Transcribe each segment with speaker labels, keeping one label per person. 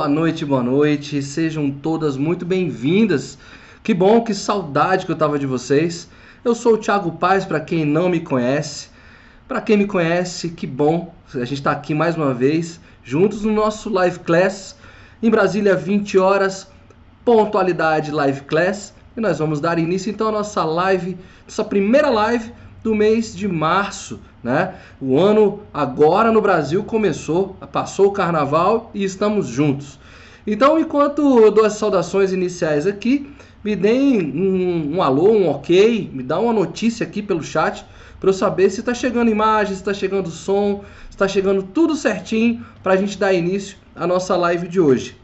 Speaker 1: Boa noite, boa noite. Sejam todas muito bem-vindas. Que bom, que saudade que eu tava de vocês. Eu sou o Thiago Paz, para quem não me conhece. Para quem me conhece, que bom. A gente está aqui mais uma vez, juntos no nosso live class em Brasília, 20 horas, pontualidade live class. E nós vamos dar início então à nossa live, nossa primeira live do mês de março, né? O ano agora no Brasil começou, passou o carnaval e estamos juntos. Então, enquanto eu dou as saudações iniciais aqui, me deem um, um alô, um ok, me dá uma notícia aqui pelo chat para eu saber se está chegando imagem, se está chegando som, se está chegando tudo certinho para a gente dar início à nossa live de hoje.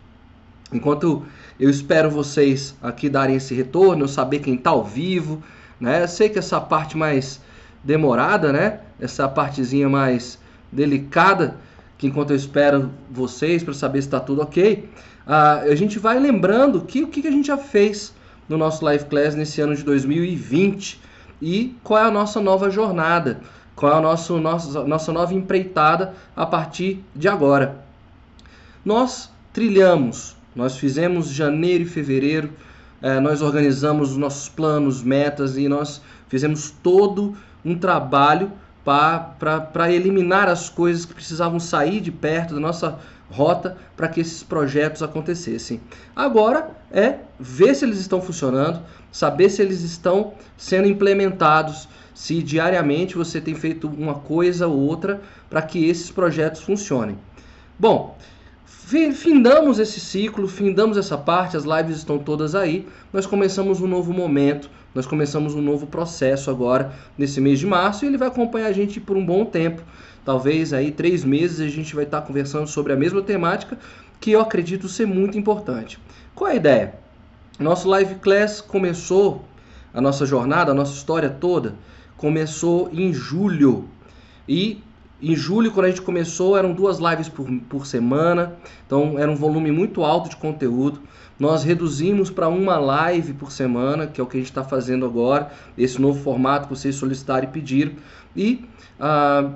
Speaker 1: Enquanto eu espero vocês aqui darem esse retorno, eu saber quem está ao vivo, né? Eu sei que essa parte mais demorada, né? Essa partezinha mais delicada, que enquanto eu espero vocês para saber se está tudo ok, uh, a gente vai lembrando que o que a gente já fez no nosso Live Class nesse ano de 2020 e qual é a nossa nova jornada, qual é a nosso, nossa, nossa nova empreitada a partir de agora. Nós trilhamos, nós fizemos janeiro e fevereiro, eh, nós organizamos os nossos planos, metas e nós fizemos todo um trabalho para eliminar as coisas que precisavam sair de perto da nossa rota para que esses projetos acontecessem. Agora é ver se eles estão funcionando, saber se eles estão sendo implementados, se diariamente você tem feito uma coisa ou outra para que esses projetos funcionem. Bom, findamos esse ciclo, findamos essa parte, as lives estão todas aí. Nós começamos um novo momento, nós começamos um novo processo agora nesse mês de março e ele vai acompanhar a gente por um bom tempo. Talvez aí três meses a gente vai estar conversando sobre a mesma temática que eu acredito ser muito importante. Qual é a ideia? Nosso live class começou, a nossa jornada, a nossa história toda, começou em julho. E em julho, quando a gente começou, eram duas lives por, por semana, então era um volume muito alto de conteúdo. Nós reduzimos para uma live por semana, que é o que a gente está fazendo agora, esse novo formato que vocês solicitaram e pediram. E ah,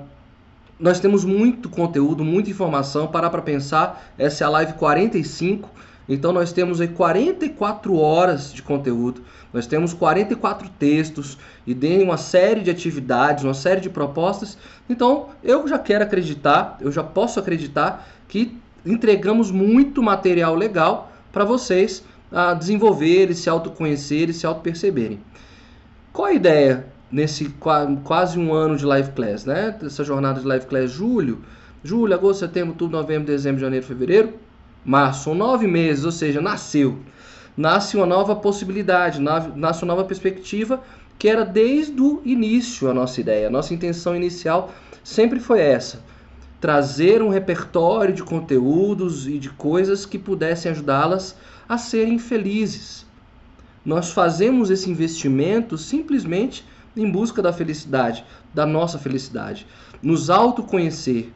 Speaker 1: nós temos muito conteúdo, muita informação. Parar para pensar, essa é a live 45. Então nós temos aí 44 horas de conteúdo, nós temos 44 textos e tem uma série de atividades, uma série de propostas. Então eu já quero acreditar, eu já posso acreditar que entregamos muito material legal para vocês a desenvolverem, se autoconhecerem, se autoperceberem. Qual a ideia nesse quase um ano de live class, né? Essa jornada de live class, julho, julho, agosto, setembro, outubro, novembro, dezembro, janeiro, fevereiro, março, são nove meses, ou seja, nasceu. Nasce uma nova possibilidade, nasce uma nova perspectiva, que era desde o início a nossa ideia. A nossa intenção inicial sempre foi essa trazer um repertório de conteúdos e de coisas que pudessem ajudá-las a serem felizes. Nós fazemos esse investimento simplesmente em busca da felicidade, da nossa felicidade. Nos autoconhecer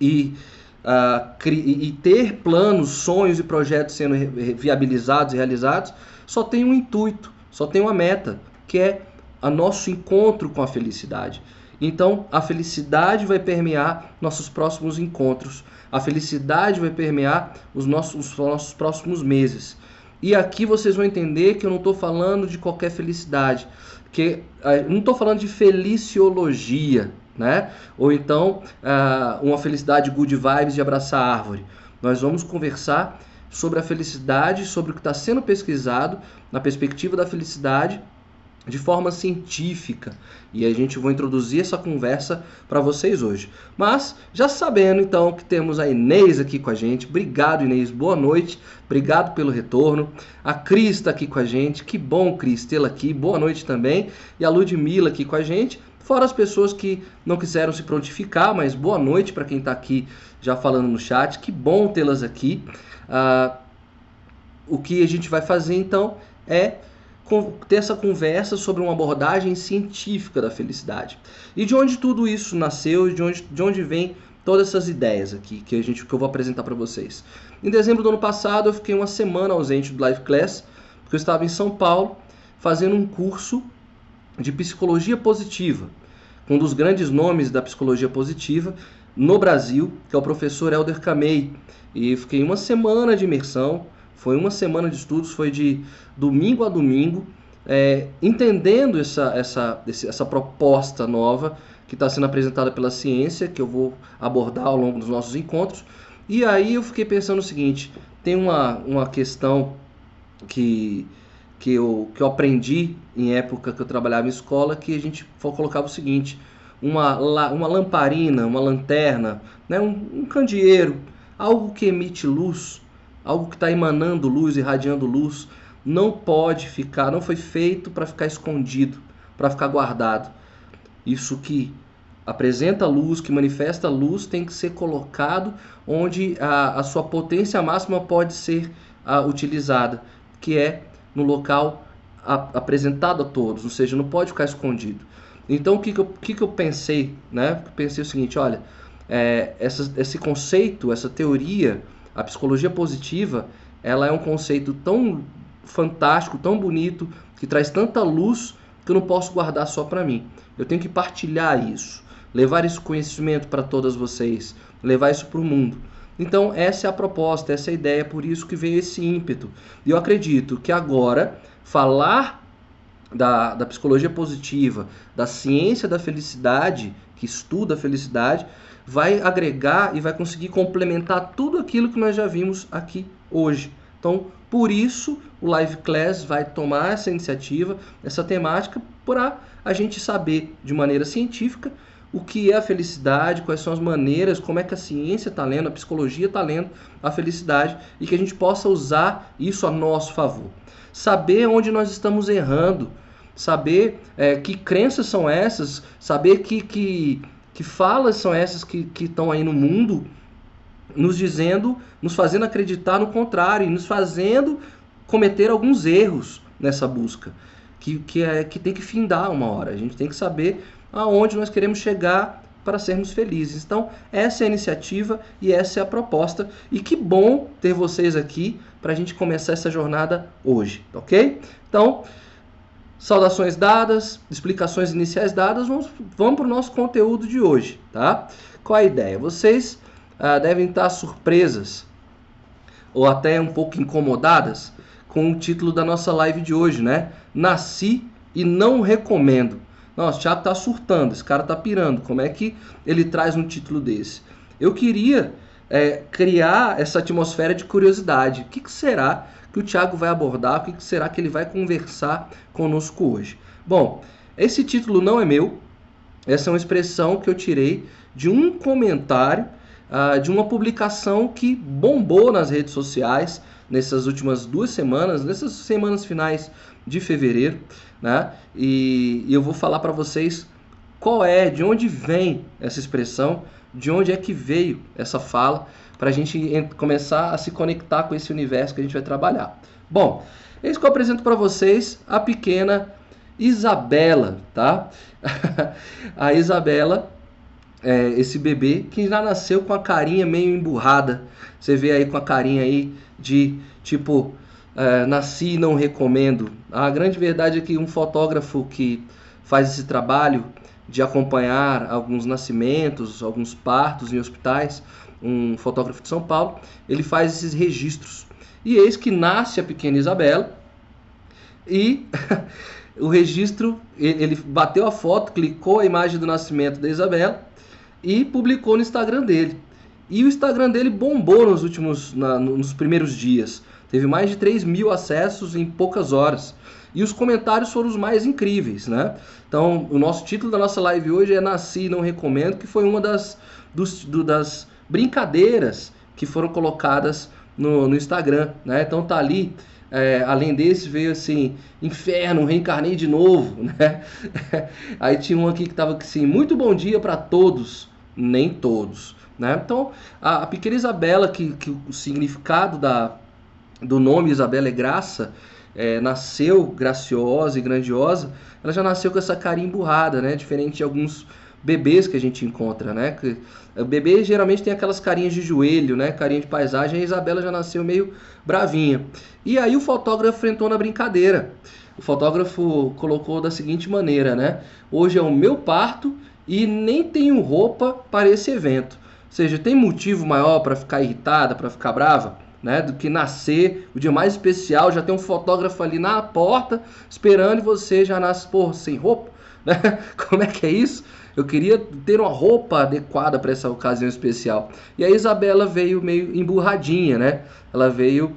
Speaker 1: e, uh, e ter planos, sonhos e projetos sendo viabilizados e realizados só tem um intuito, só tem uma meta, que é o nosso encontro com a felicidade. Então, a felicidade vai permear nossos próximos encontros. A felicidade vai permear os nossos, os nossos próximos meses. E aqui vocês vão entender que eu não estou falando de qualquer felicidade, que uh, não estou falando de feliciologia, né? Ou então uh, uma felicidade good vibes de abraçar a árvore. Nós vamos conversar sobre a felicidade, sobre o que está sendo pesquisado na perspectiva da felicidade de forma científica. E a gente vai introduzir essa conversa para vocês hoje. Mas já sabendo então que temos a Inês aqui com a gente. Obrigado, Inês. Boa noite. Obrigado pelo retorno. A Cris está aqui com a gente. Que bom, Cris, tê-la aqui. Boa noite também. E a Ludmilla aqui com a gente. Fora as pessoas que não quiseram se prontificar, mas boa noite para quem está aqui já falando no chat. Que bom tê-las aqui. Uh, o que a gente vai fazer então é ter essa conversa sobre uma abordagem científica da felicidade. E de onde tudo isso nasceu de onde, de onde vem todas essas ideias aqui que, a gente, que eu vou apresentar para vocês. Em dezembro do ano passado, eu fiquei uma semana ausente do Live Class, porque eu estava em São Paulo fazendo um curso de psicologia positiva. Um dos grandes nomes da psicologia positiva, no Brasil, que é o professor Helder Camei. E fiquei uma semana de imersão, foi uma semana de estudos, foi de domingo a domingo, é, entendendo essa, essa, essa proposta nova que está sendo apresentada pela ciência, que eu vou abordar ao longo dos nossos encontros. E aí eu fiquei pensando o seguinte: tem uma, uma questão que, que, eu, que eu aprendi em época que eu trabalhava em escola, que a gente colocava o seguinte: uma, uma lamparina, uma lanterna, né, um, um candeeiro, algo que emite luz, algo que está emanando luz, irradiando luz, não pode ficar, não foi feito para ficar escondido, para ficar guardado. Isso que apresenta luz, que manifesta luz, tem que ser colocado onde a, a sua potência máxima pode ser a, utilizada, que é no local a, apresentado a todos, ou seja, não pode ficar escondido. Então, o que, que, eu, que, que eu pensei? Né? Eu pensei o seguinte: olha, é, essa, esse conceito, essa teoria, a psicologia positiva, ela é um conceito tão fantástico, tão bonito, que traz tanta luz que eu não posso guardar só para mim. Eu tenho que partilhar isso, levar esse conhecimento para todas vocês, levar isso para o mundo. Então, essa é a proposta, essa é a ideia, por isso que veio esse ímpeto. E eu acredito que agora, falar da, da psicologia positiva, da ciência da felicidade, que estuda a felicidade, vai agregar e vai conseguir complementar tudo aquilo que nós já vimos aqui hoje. Então, por isso, o Live Class vai tomar essa iniciativa, essa temática, para a gente saber de maneira científica o que é a felicidade, quais são as maneiras, como é que a ciência está lendo, a psicologia está lendo a felicidade e que a gente possa usar isso a nosso favor. Saber onde nós estamos errando, saber é, que crenças são essas, saber que, que, que falas são essas que estão aí no mundo nos dizendo, nos fazendo acreditar no contrário e nos fazendo cometer alguns erros nessa busca, que, que, é, que tem que findar uma hora. A gente tem que saber aonde nós queremos chegar para sermos felizes. Então, essa é a iniciativa e essa é a proposta. E que bom ter vocês aqui para a gente começar essa jornada hoje, ok? Então, saudações dadas, explicações iniciais dadas, vamos, vamos para o nosso conteúdo de hoje, tá? Qual a ideia? Vocês ah, devem estar surpresas ou até um pouco incomodadas com o título da nossa live de hoje, né? Nasci e não recomendo. Nossa, o Thiago tá surtando, esse cara tá pirando. Como é que ele traz um título desse? Eu queria é, criar essa atmosfera de curiosidade. O que, que será que o Thiago vai abordar? O que, que será que ele vai conversar conosco hoje? Bom, esse título não é meu. Essa é uma expressão que eu tirei de um comentário uh, de uma publicação que bombou nas redes sociais nessas últimas duas semanas, nessas semanas finais de fevereiro, né? E, e eu vou falar para vocês qual é, de onde vem essa expressão, de onde é que veio essa fala, para a gente começar a se conectar com esse universo que a gente vai trabalhar. Bom, eis que eu apresento para vocês a pequena Isabela, tá? a Isabela é, esse bebê que já nasceu com a carinha meio emburrada. Você vê aí com a carinha aí de tipo é, nasci e não recomendo. A grande verdade é que um fotógrafo que faz esse trabalho de acompanhar alguns nascimentos, alguns partos em hospitais, um fotógrafo de São Paulo, ele faz esses registros. E eis que nasce a pequena Isabela e o registro, ele bateu a foto, clicou a imagem do nascimento da Isabela e publicou no Instagram dele. E o Instagram dele bombou nos últimos, na, nos primeiros dias. Teve mais de 3 mil acessos em poucas horas. E os comentários foram os mais incríveis, né? Então, o nosso título da nossa live hoje é Nasci Não Recomendo, que foi uma das, dos, do, das brincadeiras que foram colocadas no, no Instagram, né? Então tá ali, é, além desse veio assim, inferno, reencarnei de novo, né? Aí tinha um aqui que tava assim, muito bom dia para todos, nem todos. Né? Então, a, a pequena Isabela, que, que o significado da, do nome Isabela é graça, é, nasceu graciosa e grandiosa, ela já nasceu com essa carinha emburrada, né? Diferente de alguns bebês que a gente encontra, né? Que, o bebê geralmente tem aquelas carinhas de joelho, né? Carinha de paisagem. A Isabela já nasceu meio bravinha. E aí o fotógrafo enfrentou na brincadeira. O fotógrafo colocou da seguinte maneira, né? Hoje é o meu parto e nem tenho roupa para esse evento. Ou seja, tem motivo maior para ficar irritada, para ficar brava? Né, do que nascer, o dia mais especial, já tem um fotógrafo ali na porta esperando e você já nasce, pô, sem roupa? Né? Como é que é isso? Eu queria ter uma roupa adequada para essa ocasião especial. E a Isabela veio meio emburradinha, né? Ela veio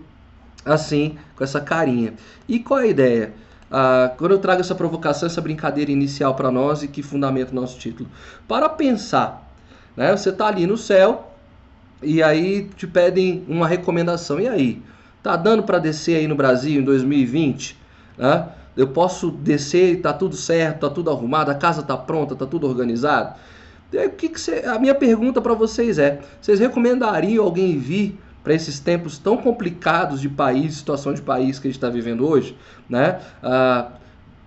Speaker 1: assim, com essa carinha. E qual é a ideia? Ah, quando eu trago essa provocação, essa brincadeira inicial para nós e que fundamenta o nosso título? Para pensar, né? Você está ali no céu e aí te pedem uma recomendação. E aí? Tá dando para descer aí no Brasil em 2020? Né? Eu posso descer tá tudo certo, tá tudo arrumado, a casa tá pronta, tá tudo organizado? Aí, o que, que você... A minha pergunta para vocês é: vocês recomendariam alguém vir para esses tempos tão complicados de país, situação de país que a gente está vivendo hoje, né? Ah,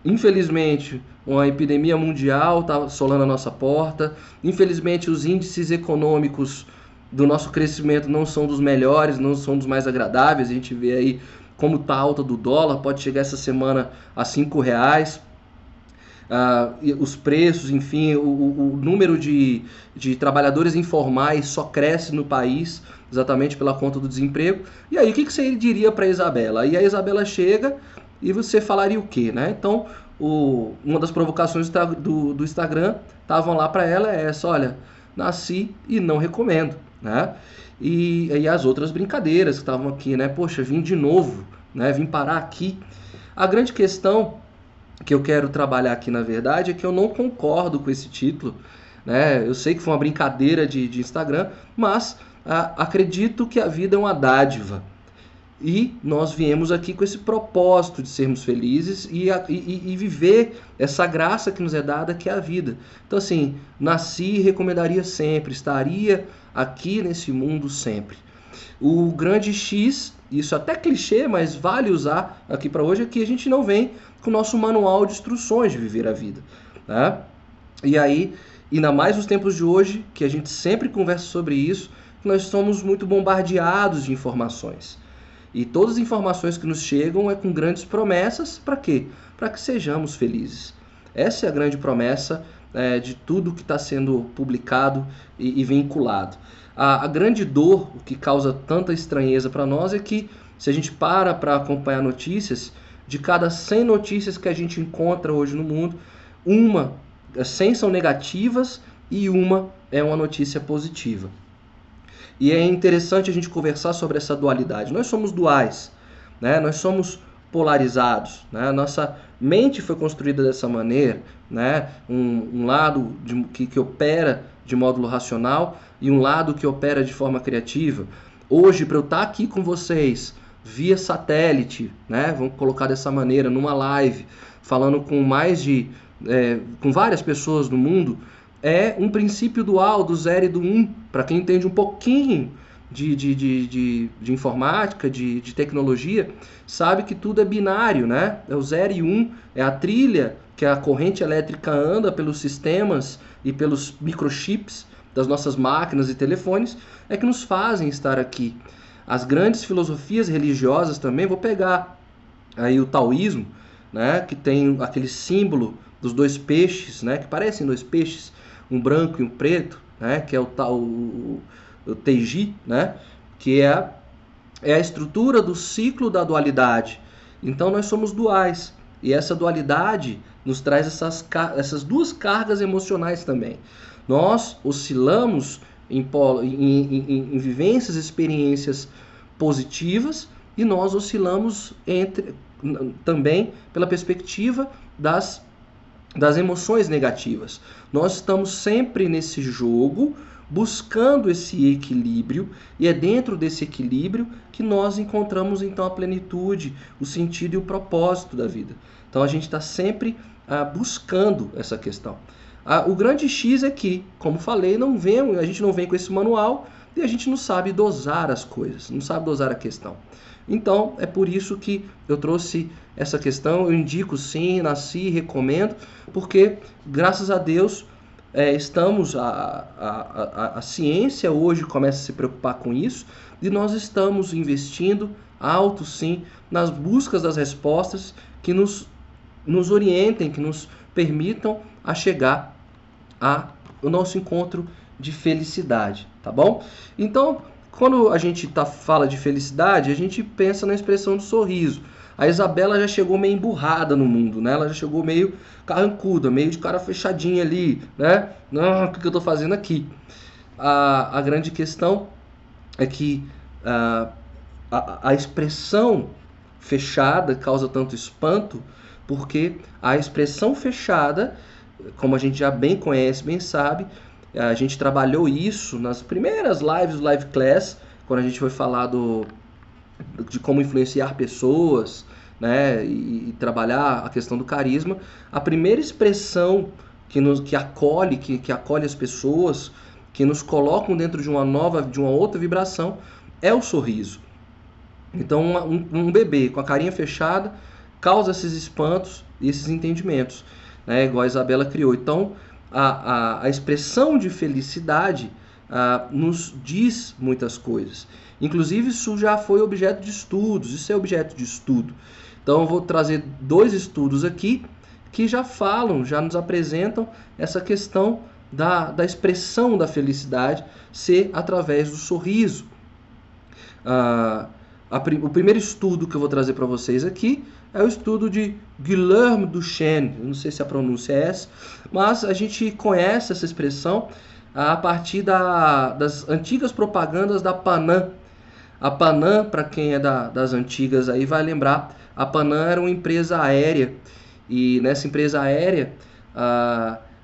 Speaker 1: infelizmente, uma epidemia mundial está assolando a nossa porta. Infelizmente, os índices econômicos do nosso crescimento não são dos melhores, não são dos mais agradáveis. A gente vê aí como está a alta do dólar, pode chegar essa semana a cinco reais. Uh, os preços, enfim, o, o, número de, de trabalhadores informais só cresce no país, exatamente pela conta do desemprego. E aí, o que, que você diria para a Isabela? E a Isabela chega e você falaria o quê? Né? Então, o, uma das provocações do, do Instagram estavam lá para ela é essa, olha, nasci e não recomendo. Né? E, e as outras brincadeiras que estavam aqui, né? Poxa, vim de novo, né? Vim parar aqui. A grande questão que eu quero trabalhar aqui, na verdade, é que eu não concordo com esse título. Né? Eu sei que foi uma brincadeira de, de Instagram, mas ah, acredito que a vida é uma dádiva. E nós viemos aqui com esse propósito de sermos felizes e, e, e, viver essa graça que nos é dada, que é a vida. Então, assim, nasci e recomendaria sempre, estaria aqui nesse mundo sempre. O grande X, isso até clichê, mas vale usar aqui para hoje, é que a gente não vem com o nosso manual de instruções de viver a vida. Né? E aí, ainda mais nos tempos de hoje, que a gente sempre conversa sobre isso, nós somos muito bombardeados de informações. E todas as informações que nos chegam é com grandes promessas, para quê? Para que sejamos felizes. Essa é a grande promessa é, de tudo que está sendo publicado e, e vinculado. A, a, grande dor, o que causa tanta estranheza para nós, é que se a gente para para acompanhar notícias, de cada 100 notícias que a gente encontra hoje no mundo, uma, 100 são negativas e uma é uma notícia positiva. E é interessante a gente conversar sobre essa dualidade. Nós somos duais, né? nós somos polarizados. Né? Nossa mente foi construída dessa maneira, né? um, um lado de, que, que opera de módulo racional e um lado que opera de forma criativa. Hoje, para eu estar aqui com vocês, via satélite, né? Vamos colocar dessa maneira, numa live, falando com mais de. É, com várias pessoas no mundo, é um princípio dual do zero e do um. Para quem entende um pouquinho de, de, de, de, de informática, de, de tecnologia, sabe que tudo é binário, né? É o zero e um, é a trilha que a corrente elétrica anda pelos sistemas e pelos microchips das nossas máquinas e telefones, é que nos fazem estar aqui. As grandes filosofias religiosas também, vou pegar aí o taoísmo, né, que tem aquele símbolo dos dois peixes, né, que parecem dois peixes, um branco e um preto, né, que é o tal o, o Teiji, né, que é é a estrutura do ciclo da dualidade. Então nós somos duais e essa dualidade nos traz essas, essas duas cargas emocionais também. Nós oscilamos em, em, em, em vivências, experiências positivas e nós oscilamos entre também pela perspectiva das, das emoções negativas. Nós estamos sempre nesse jogo buscando esse equilíbrio e é dentro desse equilíbrio que nós encontramos então a plenitude, o sentido e o propósito da vida. Então a gente está sempre ah, buscando essa questão. Ah, o grande X é que, como falei, não vem, a gente não vem com esse manual e a gente não sabe dosar as coisas, não sabe dosar a questão. Então, é por isso que eu trouxe essa questão. Eu indico sim, nasci, recomendo, porque graças a Deus é, estamos, a, a, a, a ciência hoje começa a se preocupar com isso e nós estamos investindo alto sim nas buscas das respostas que nos, nos orientem, que nos permitam a chegar a, o nosso encontro de felicidade, tá bom? Então, quando a gente tá, fala de felicidade, a gente pensa na expressão do sorriso. A Isabela já chegou meio emburrada no mundo, né? Ela já chegou meio carrancuda, meio de cara fechadinha ali, né? Não, o que eu tô fazendo aqui? A, a grande questão é que uh, a, a expressão fechada causa tanto espanto porque a expressão fechada, como a gente já bem conhece, bem sabe, a gente trabalhou isso nas primeiras lives do Live Class, quando a gente foi falar do, de como influenciar pessoas, né, e, e trabalhar a questão do carisma. A primeira expressão que nos que acolhe, que, que acolhe as pessoas, que nos colocam dentro de uma nova, de uma outra vibração, é o sorriso. Então, um, um bebê com a carinha fechada causa esses espantos e esses entendimentos, né? igual a Isabela criou. Então, a, a, a expressão de felicidade a, nos diz muitas coisas. Inclusive, isso já foi objeto de estudos, isso é objeto de estudo. Então, eu vou trazer dois estudos aqui que já falam, já nos apresentam essa questão da, da expressão da felicidade ser através do sorriso. Ah, a, o primeiro estudo que eu vou trazer para vocês aqui é o estudo de Guilherme Duchenne. Não sei se a pronúncia é essa, mas a gente conhece essa expressão a partir da, das antigas propagandas da Panam. A Panam, para quem é da, das antigas aí, vai lembrar, a Panam era uma empresa aérea e nessa empresa aérea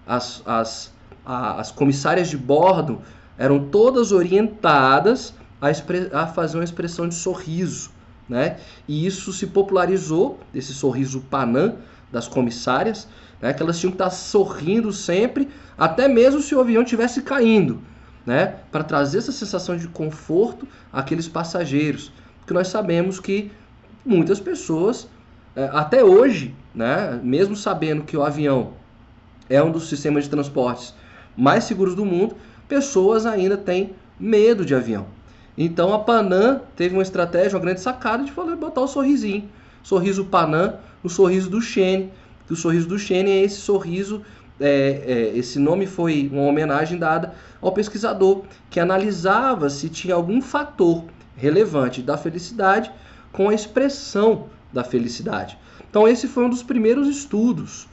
Speaker 1: as, as, as comissárias de bordo eram todas orientadas a, a fazer uma expressão de sorriso né? E isso se popularizou, esse sorriso panã das comissárias, né? que elas tinham que estar sorrindo sempre, até mesmo se o avião estivesse caindo, né? Para trazer essa sensação de conforto àqueles passageiros. Porque nós sabemos que muitas pessoas, é, até hoje, né? Mesmo sabendo que o avião é um dos sistemas de transportes mais seguros do mundo, pessoas ainda têm medo de avião. Então a Panam teve uma estratégia, uma grande sacada de falar, botar o sorrisinho. Sorriso Panam, o sorriso do Xene. O sorriso do Xene é esse sorriso, é, é, esse nome foi uma homenagem dada ao pesquisador que analisava se tinha algum fator relevante da felicidade com a expressão da felicidade. Então esse foi um dos primeiros estudos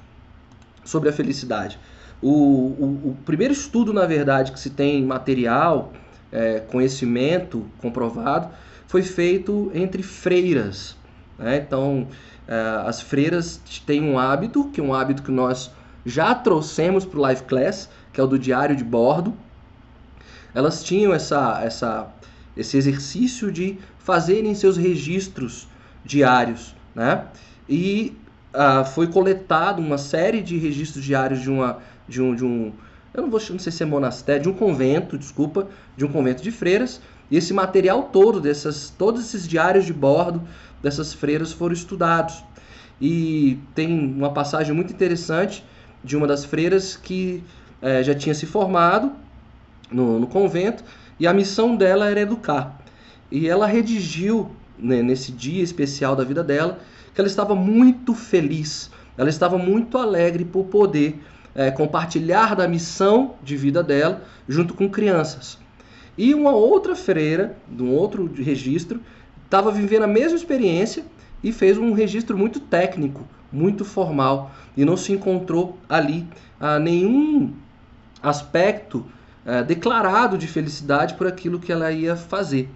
Speaker 1: sobre a felicidade. O, o, o primeiro estudo, na verdade, que se tem material é, conhecimento comprovado, foi feito entre freiras. Né? Então, é, as freiras têm um hábito, que é um hábito que nós já trouxemos para o Live Class, que é o do diário de bordo. Elas tinham essa, essa, esse exercício de fazerem seus registros diários. Né? E uh, foi coletado uma série de registros diários de, uma, de, um, de, um, eu não vou não sei se é monastério, de um convento, desculpa, de um convento de freiras, e esse material todo, dessas, todos esses diários de bordo dessas freiras foram estudados. E tem uma passagem muito interessante de uma das freiras que é, já tinha se formado no, no, convento e a missão dela era educar. E ela redigiu né, nesse dia especial da vida dela que ela estava muito feliz, ela estava muito alegre por poder é, compartilhar da missão de vida dela junto com crianças. E uma outra freira, de um outro registro, estava vivendo a mesma experiência e fez um registro muito técnico, muito formal, e não se encontrou ali ah, nenhum aspecto ah, declarado de felicidade por aquilo que ela ia fazer.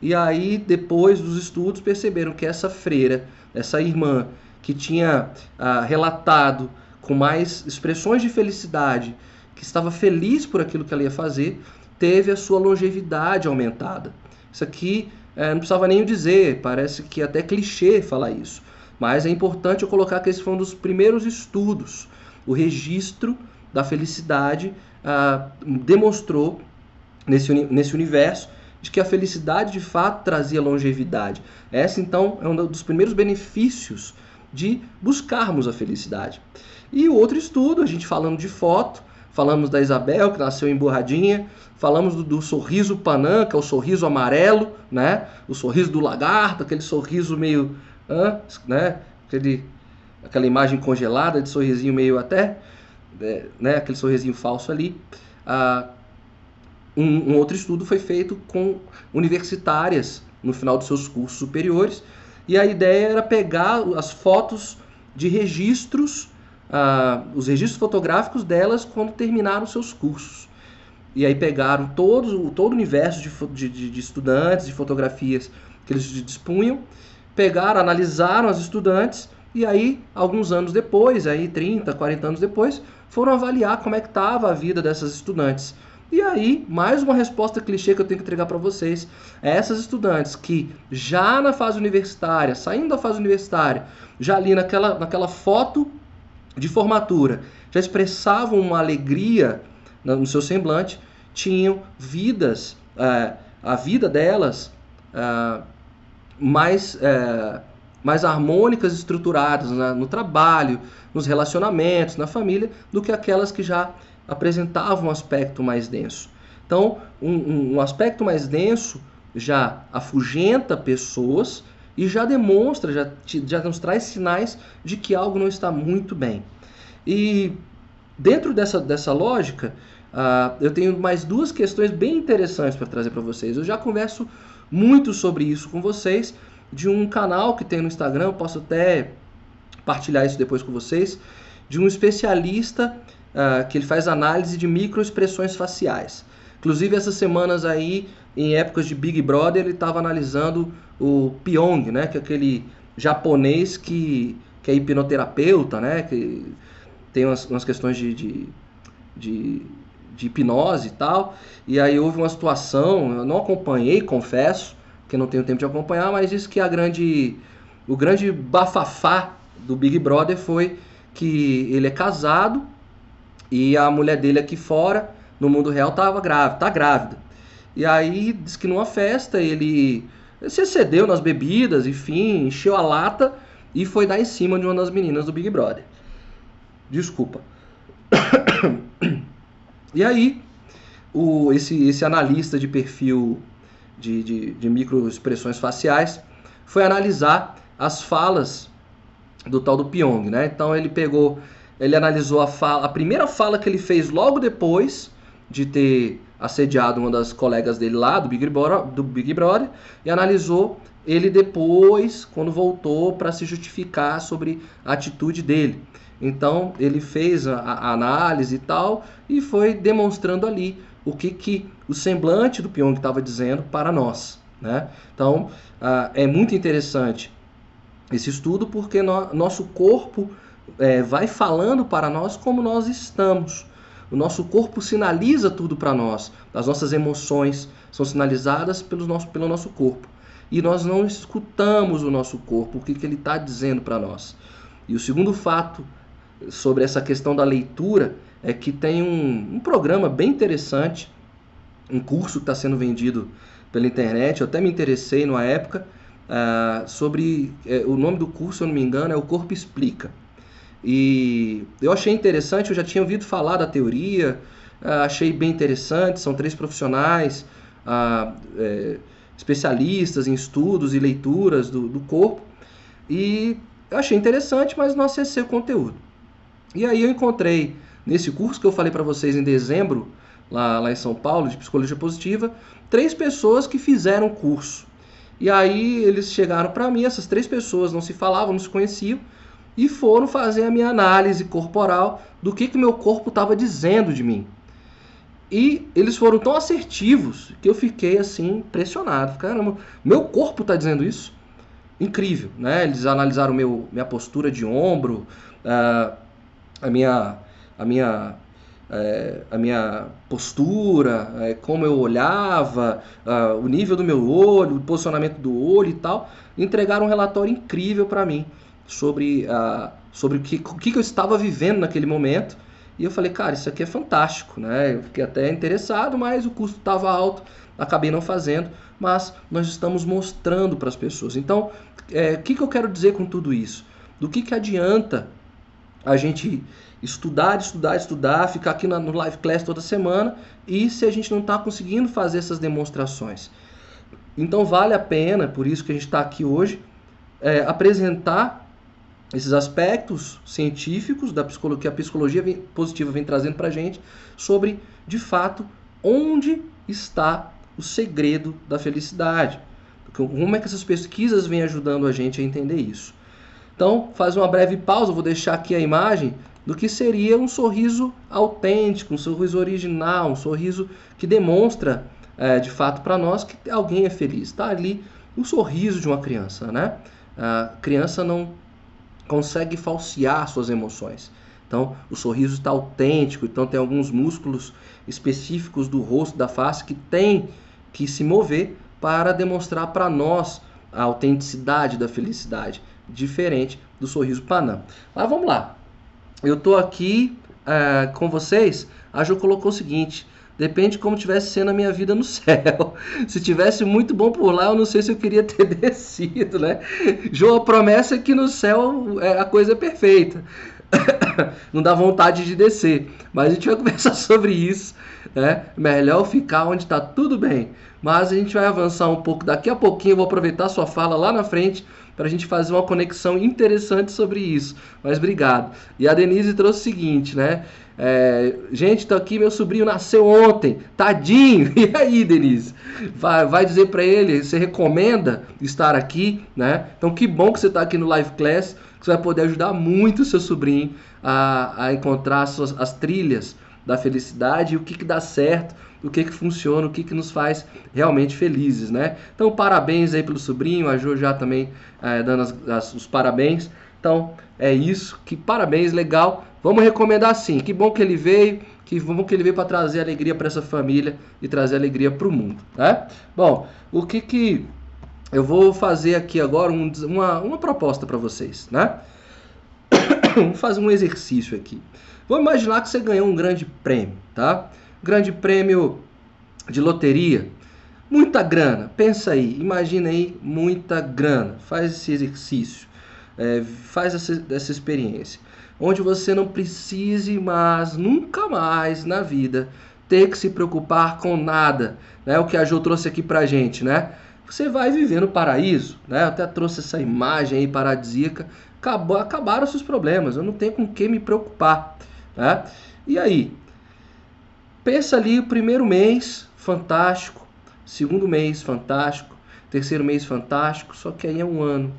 Speaker 1: E aí, depois dos estudos, perceberam que essa freira, essa irmã, que tinha ah, relatado com mais expressões de felicidade, que estava feliz por aquilo que ela ia fazer, teve a sua longevidade aumentada. Isso aqui é, não precisava nem dizer, parece que é até clichê falar isso, mas é importante eu colocar que esse foi um dos primeiros estudos. O registro da felicidade ah, demonstrou nesse, nesse universo de que a felicidade de fato trazia longevidade. Essa então é um dos primeiros benefícios de buscarmos a felicidade. E outro estudo, a gente falando de foto, falamos da Isabel, que nasceu emburradinha, falamos do, do sorriso Panã, que é o sorriso amarelo, né? O sorriso do lagarto, aquele sorriso meio, né? Aquele, aquela imagem congelada de sorrisinho meio até é, né, aquele sorrisinho falso ali. Ah, um, um, outro estudo foi feito com universitárias no final dos seus cursos superiores e a ideia era pegar as fotos de registros, os registros fotográficos delas quando terminaram seus cursos. E aí pegaram todo, todo o universo de, de, de estudantes, de fotografias que eles dispunham, pegaram, analisaram as estudantes e aí, alguns anos depois, aí 30, 40 anos depois, foram avaliar como é que estava a vida dessas estudantes. E aí, mais uma resposta clichê que eu tenho que entregar para vocês. É essas estudantes que já na fase universitária, saindo da fase universitária, já ali naquela, naquela foto de formatura, já expressavam uma alegria no seu semblante, tinham vidas, é, a vida delas é, mais, é, mais harmônicas estruturadas né, no trabalho, nos relacionamentos, na família, do que aquelas que já apresentavam um aspecto mais denso. Então, um, um aspecto mais denso já afugenta pessoas e já demonstra, já, já nos traz sinais de que algo não está muito bem. E dentro dessa, dessa lógica, uh, eu tenho mais duas questões bem interessantes para trazer para vocês. Eu já converso muito sobre isso com vocês, de um canal que tem no Instagram, posso até partilhar isso depois com vocês, de um especialista uh, que ele faz análise de microexpressões faciais. Inclusive essas semanas aí, em épocas de Big Brother, ele estava analisando o Pyong, né, que é aquele japonês que, que é hipnoterapeuta, né, que tem umas, umas questões de, de, de de hipnose e tal. E aí houve uma situação, eu não acompanhei, confesso, que não tenho tempo de acompanhar, mas disse que a grande, o grande bafafá do Big Brother foi que ele é casado e a mulher dele aqui fora, no mundo real, estava grávida, tá grávida. E aí diz que numa festa ele se excedeu nas bebidas, enfim, encheu a lata e foi dar em cima de uma das meninas do Big Brother. Desculpa. E aí, o, esse, esse analista de perfil de, de, de microexpressões faciais foi analisar as falas do tal do Pyong, né? Então ele pegou, ele analisou a fala, a primeira fala que ele fez logo depois de ter assediado uma das colegas dele lá do Big Brother, do Big Brother e analisou ele depois, quando voltou para se justificar sobre a atitude dele. Então ele fez a, a análise e tal e foi demonstrando ali o que, que o semblante do Pyong estava dizendo para nós. Né? Então uh, é muito interessante esse estudo porque no, nosso corpo é, vai falando para nós como nós estamos. O nosso corpo sinaliza tudo para nós. As nossas emoções são sinalizadas pelo nosso, pelo nosso corpo. E nós não escutamos o nosso corpo, o que, que ele está dizendo para nós. E o segundo fato sobre essa questão da leitura é que tem um, um programa bem interessante, um curso que está sendo vendido pela internet. Eu até me interessei numa época uh, sobre uh, o nome do curso, se eu não me engano, é O Corpo Explica. E eu achei interessante, eu já tinha ouvido falar da teoria, uh, achei bem interessante. São três profissionais, é, especialistas em estudos e leituras do, do corpo. E eu achei interessante, mas não acessei o conteúdo. E aí eu encontrei nesse curso que eu falei para vocês em dezembro, lá, lá em São Paulo, de psicologia positiva, três pessoas que fizeram o curso. E aí eles chegaram para mim, essas três pessoas não se falavam, não se conheciam, e foram fazer a minha análise corporal do que que meu corpo estava dizendo de mim. E eles foram tão assertivos que eu fiquei assim impressionado. Caramba, meu corpo está dizendo isso? Incrível, né? Eles analisaram meu, minha postura de ombro, uh, a minha, a minha, é, a minha postura, é, como eu olhava, uh, o nível do meu olho, o posicionamento do olho e tal, entregaram um relatório incrível para mim sobre, uh, sobre o, que, o que eu estava vivendo naquele momento. E eu falei, cara, isso aqui é fantástico, né? Eu fiquei até interessado, mas o custo estava alto, acabei não fazendo, mas nós estamos mostrando para as pessoas. Então, é, o que, que eu quero dizer com tudo isso? Do que, que adianta a gente estudar, estudar, estudar, ficar aqui no live class toda semana e se a gente não está conseguindo fazer essas demonstrações. Então vale a pena, por isso que a gente está aqui hoje, é, apresentar esses aspectos científicos da psicologia que a psicologia vem, positiva vem trazendo para gente sobre, de fato, onde está o segredo da felicidade. Como é que essas pesquisas vêm ajudando a gente a entender isso? Então, faz uma breve pausa, vou deixar aqui a imagem do que seria um sorriso autêntico, um sorriso original, um sorriso que demonstra é, de fato para nós que alguém é feliz. Está ali o sorriso de uma criança, né? A criança não consegue falsear suas emoções. Então, o sorriso está autêntico, então tem alguns músculos específicos do rosto, da face, que tem que se mover para demonstrar para nós a autenticidade da felicidade, diferente do sorriso panam. Mas vamos lá. Eu estou aqui uh, com vocês. A Jo colocou o seguinte: Depende de como tivesse sendo a minha vida no céu. Se tivesse muito bom por lá, eu não sei se eu queria ter descido, né? João, a promessa é que no céu é, a coisa é perfeita. Não dá vontade de descer. Mas a gente vai conversar sobre isso. Né? Melhor ficar onde está tudo bem. Mas a gente vai avançar um pouco daqui a pouquinho. Eu vou aproveitar sua fala lá na frente para a gente fazer uma conexão interessante sobre isso. Mas obrigado. E a Denise trouxe o seguinte, né? É, gente, tô aqui, meu sobrinho nasceu ontem, tadinho. E aí, Denise? Vai, vai dizer para ele, você recomenda estar aqui, né? Então, que bom que você está aqui no Live Class, que você vai poder ajudar muito o seu sobrinho a, a encontrar as, suas, as trilhas da felicidade o que, que dá certo, o que, que funciona, o que, que nos faz realmente felizes, né? Então, parabéns aí pelo sobrinho, a Jo já também é, dando as, as, os parabéns. Então, é isso, que parabéns, legal. Vamos recomendar sim. Que bom que ele veio, que bom que ele veio para trazer alegria para essa família e trazer alegria para o mundo, né? Bom, o que que eu vou fazer aqui agora um, uma, uma proposta para vocês, né? Vamos fazer um exercício aqui. Vamos imaginar que você ganhou um grande prêmio, tá? Grande prêmio de loteria. Muita grana. Pensa aí, imagina aí muita grana. Faz esse exercício. É, faz essa, essa experiência onde você não precise mais, nunca mais na vida, ter que se preocupar com nada, né? O que a Jo trouxe aqui pra gente, né? Você vai viver no paraíso, né? Eu até trouxe essa imagem aí paradisíaca. Acabou, acabaram seus problemas, eu não tenho com que me preocupar, né? E aí? Pensa ali o primeiro mês, fantástico. Segundo mês, fantástico. Terceiro mês, fantástico. Só que aí é um ano,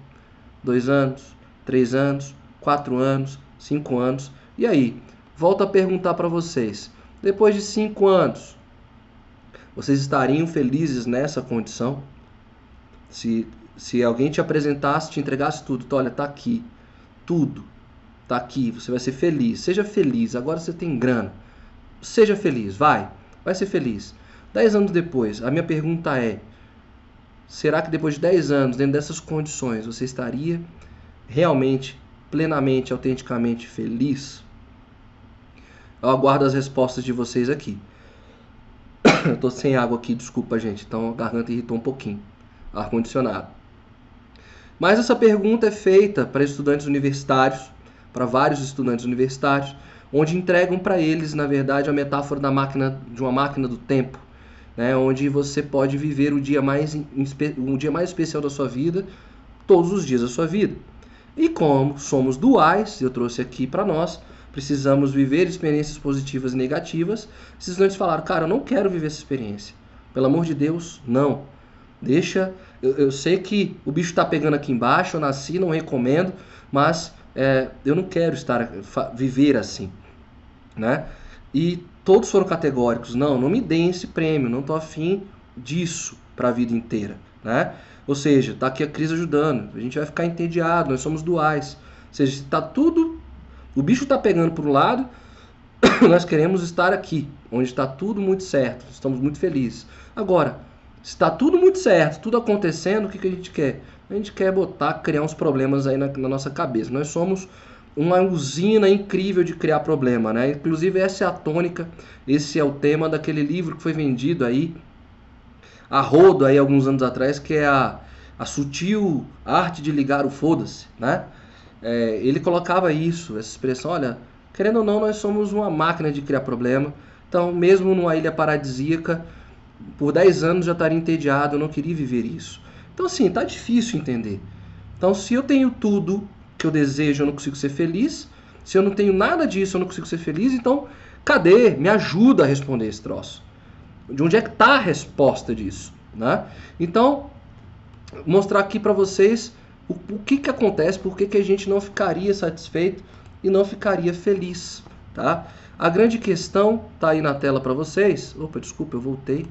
Speaker 1: dois anos, três anos, quatro anos, cinco anos. E aí, volto a perguntar para vocês: depois de cinco anos, vocês estariam felizes nessa condição? Se, se alguém te apresentasse, te entregasse tudo, então, olha, tá aqui, tudo, tá aqui, você vai ser feliz, seja feliz. Agora você tem grana, seja feliz, vai, vai ser feliz. Dez anos depois, a minha pergunta é: será que depois de dez anos, dentro dessas condições, você estaria realmente plenamente, autenticamente feliz? Eu aguardo as respostas de vocês aqui. Eu tô sem água aqui, desculpa, gente. Então a garganta irritou um pouquinho. Ar condicionado. Mas essa pergunta é feita para estudantes universitários, para vários estudantes universitários, onde entregam para eles, na verdade, a metáfora da máquina de uma máquina do tempo, né? Onde você pode viver o dia mais um dia mais especial da sua vida, todos os dias da sua vida. E como somos duais, eu trouxe aqui para nós, precisamos viver experiências positivas e negativas. Estudantes falaram, cara, eu não quero viver essa experiência. Pelo amor de Deus, não. Deixa. Eu, eu sei que o bicho está pegando aqui embaixo, eu nasci, não recomendo, mas é, eu não quero estar viver assim, né? E todos foram categóricos, não, não me deem esse prêmio, não estou afim disso para a vida inteira, né? Ou seja, está aqui a crise ajudando. A gente vai ficar entediado, nós somos duais. Ou seja, está tudo. O bicho está pegando por um lado, nós queremos estar aqui, onde está tudo muito certo, estamos muito felizes. Agora, se está tudo muito certo, tudo acontecendo, o que, que a gente quer? A gente quer botar, criar uns problemas aí na, na nossa cabeça. Nós somos uma usina incrível de criar problema, né? Inclusive essa é a tônica, esse é o tema daquele livro que foi vendido aí a rodo aí alguns anos atrás, que é a, a sutil arte de ligar o foda-se, né? É, ele colocava isso, essa expressão, olha, querendo ou não, nós somos uma máquina de criar problema. Então, mesmo numa ilha paradisíaca, por 10 anos já estaria entediado, eu não queria viver isso. Então, assim, tá difícil entender. Então, se eu tenho tudo, que eu desejo, eu não consigo ser feliz. Se eu não tenho nada disso, eu não consigo ser feliz. Então, cadê? Me ajuda a responder esse troço. De onde é que está a resposta disso? Né? Então, mostrar aqui para vocês o, o, que, que acontece, por que, que a gente não ficaria satisfeito e não ficaria feliz. Tá? A grande questão está aí na tela para vocês. Opa, desculpa, eu voltei.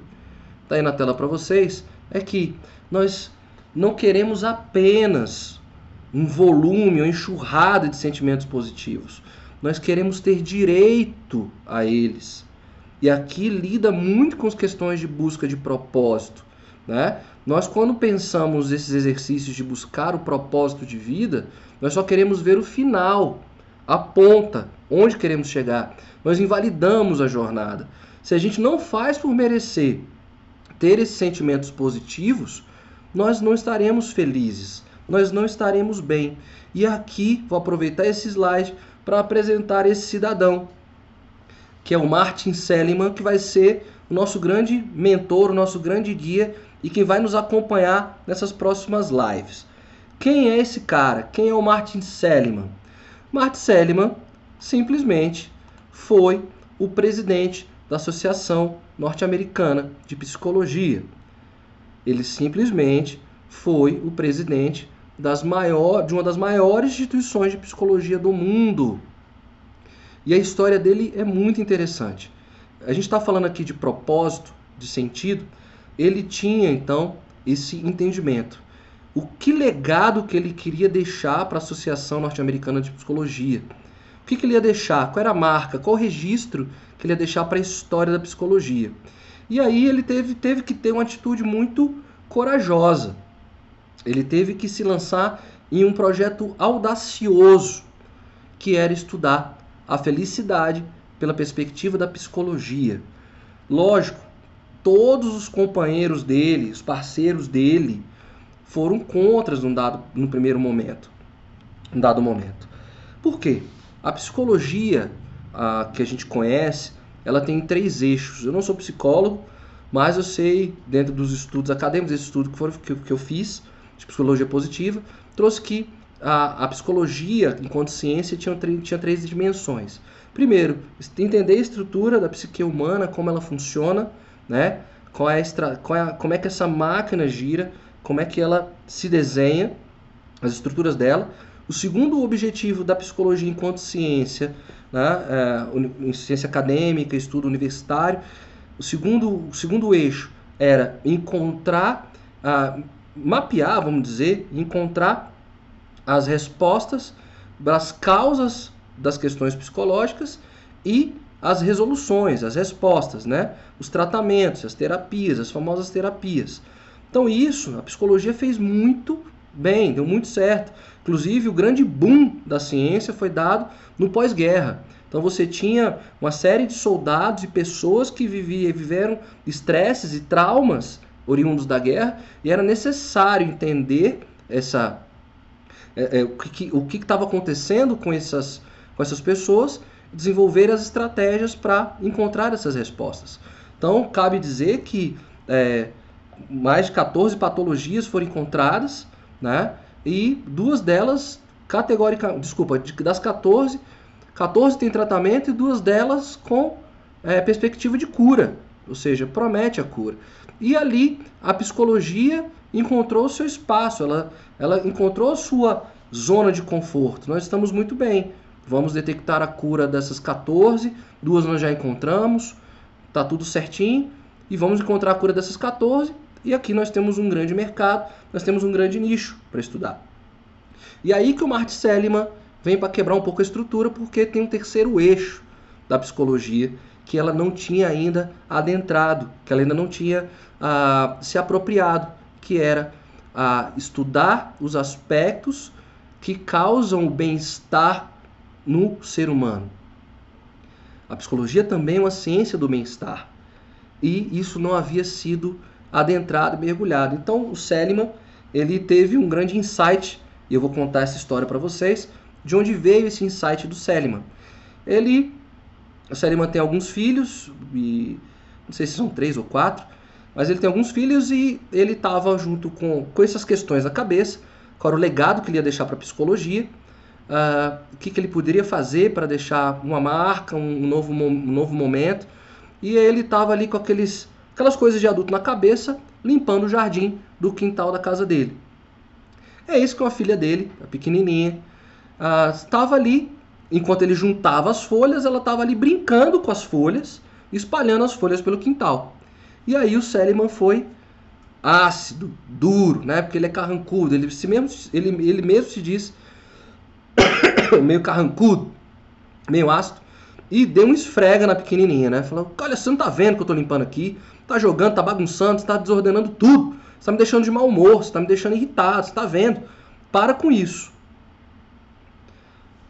Speaker 1: Está aí na tela para vocês. É que nós não queremos apenas um volume ou enxurrada de sentimentos positivos. Nós queremos ter direito a eles. E aqui lida muito com as questões de busca de propósito. Né? Nós, quando pensamos esses exercícios de buscar o propósito de vida, nós só queremos ver o final, a ponta, onde queremos chegar. Nós invalidamos a jornada. Se a gente não faz por merecer ter esses sentimentos positivos, nós não estaremos felizes, nós não estaremos bem. E aqui vou aproveitar esse slide para apresentar esse cidadão, que é o Martin Seligman, que vai ser o nosso grande mentor, o nosso grande guia e quem vai nos acompanhar nessas próximas lives. Quem é esse cara? Quem é o Martin Seligman? Martin Seligman simplesmente foi o presidente da Associação Norte-Americana de Psicologia. Ele simplesmente foi o presidente das maior, de uma das maiores instituições de psicologia do mundo. E a história dele é muito interessante. A gente está falando aqui de propósito, de sentido, ele tinha então esse entendimento. O que legado que ele queria deixar para a Associação Norte-Americana de Psicologia? O que, que ele ia deixar? Qual era a marca? Qual o registro que ele ia deixar para a história da psicologia? E aí ele teve, teve que ter uma atitude muito corajosa. Ele teve que se lançar em um projeto audacioso, que era estudar a felicidade pela perspectiva da psicologia. Lógico, todos os companheiros dele, os parceiros dele, foram contras num dado, no primeiro momento, num dado momento. Por quê? A psicologia a, que a gente conhece, ela tem três eixos. Eu não sou psicólogo, mas eu sei, dentro dos estudos acadêmicos, esse estudo que, for, que, que eu fiz, de psicologia positiva, trouxe que a, a psicologia, enquanto ciência, tinha, tinha três dimensões. Primeiro, entender a estrutura da psique humana, como ela funciona, né? Qual é, extra, qual é como é que essa máquina gira, como é que ela se desenha, as estruturas dela. O segundo objetivo da psicologia enquanto ciência, né? É, ciência acadêmica, estudo universitário, o segundo, o segundo eixo era encontrar, uh, mapear, vamos dizer, encontrar as respostas das causas das questões psicológicas e as resoluções, as respostas, né? Os tratamentos, as terapias, as famosas terapias. Então isso, a psicologia fez muito bem, deu muito certo. Inclusive, o grande boom da ciência foi dado no pós-guerra. Então você tinha uma série de soldados e pessoas que viviam, viveram estresses e traumas oriundos da guerra e era necessário entender essa é, é, o que o estava acontecendo com essas com essas pessoas desenvolver as estratégias para encontrar essas respostas. Então, cabe dizer que é, mais de 14 patologias foram encontradas, né? E duas delas, categóricamente, desculpa, das 14, 14 tem tratamento e duas delas com é, perspectiva de cura, ou seja, promete a cura. E ali a psicologia encontrou seu espaço, ela, ela encontrou sua zona de conforto. Nós estamos muito bem. Vamos detectar a cura dessas 14, duas nós já encontramos, tá tudo certinho, e vamos encontrar a cura dessas 14, e aqui nós temos um grande mercado, nós temos um grande nicho para estudar. E aí que o Martin Seligman vem para quebrar um pouco a estrutura, porque tem um terceiro eixo da psicologia que ela não tinha ainda adentrado, que ela ainda não tinha ah, se apropriado, que era ah, estudar os aspectos que causam o bem-estar no ser humano. A psicologia também é uma ciência do bem-estar. E isso não havia sido adentrado, mergulhado. Então, o Seligman, ele teve um grande insight, e eu vou contar essa história para vocês, de onde veio esse insight do Seligman. Ele, o Seligman tem alguns filhos, e não sei se são três ou quatro, mas ele tem alguns filhos e ele estava junto com, com essas questões na cabeça, qual era o legado que ele ia deixar para a psicologia, uh, o que, que ele poderia fazer para deixar uma marca, um novo, um novo momento. E ele estava ali com aqueles, aquelas coisas de adulto na cabeça, limpando o jardim do quintal da casa dele. É isso que a filha dele, a pequenininha, estava uh, ali, enquanto ele juntava as folhas, ela estava ali brincando com as folhas, espalhando as folhas pelo quintal. E aí o Seliman foi ácido, duro, né? Porque ele é carrancudo, ele, se mesmo, ele, ele mesmo se diz meio carrancudo, meio ácido, e deu um esfrega na pequenininha, né? Falou, olha, você não tá vendo que eu tô limpando aqui? Tá jogando, tá bagunçando, tá desordenando tudo. Você tá me deixando de mau humor, você tá me deixando irritado, você tá vendo? Para com isso.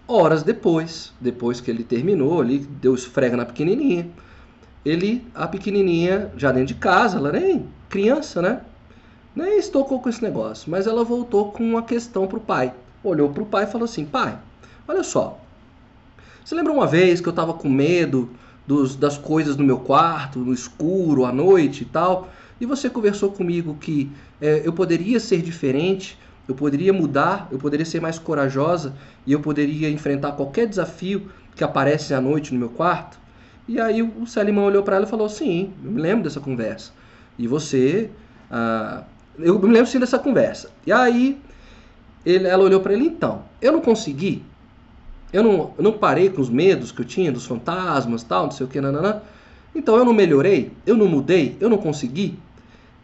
Speaker 1: Horas depois, depois que ele terminou ali, deu esfrega na pequenininha, ele, a pequenininha, já dentro de casa, ela nem criança, né? Nem estocou com esse negócio, mas ela voltou com uma questão pro pai olhou para o pai e falou assim: Pai, olha só. Você lembra uma vez que eu estava com medo dos, das coisas no meu quarto, no escuro, à noite e tal? E você conversou comigo que é, eu poderia ser diferente, eu poderia mudar, eu poderia ser mais corajosa e eu poderia enfrentar qualquer desafio que aparece à noite no meu quarto? E aí o Selimão olhou para ela e falou: Sim, eu me lembro dessa conversa. E você. Ah, eu me lembro sim dessa conversa. E aí ele, ela olhou para ele, então, eu não consegui, eu não, eu não parei com os medos que eu tinha dos fantasmas, tal, não sei o que, nananã. Então eu não melhorei, eu não mudei, eu não consegui.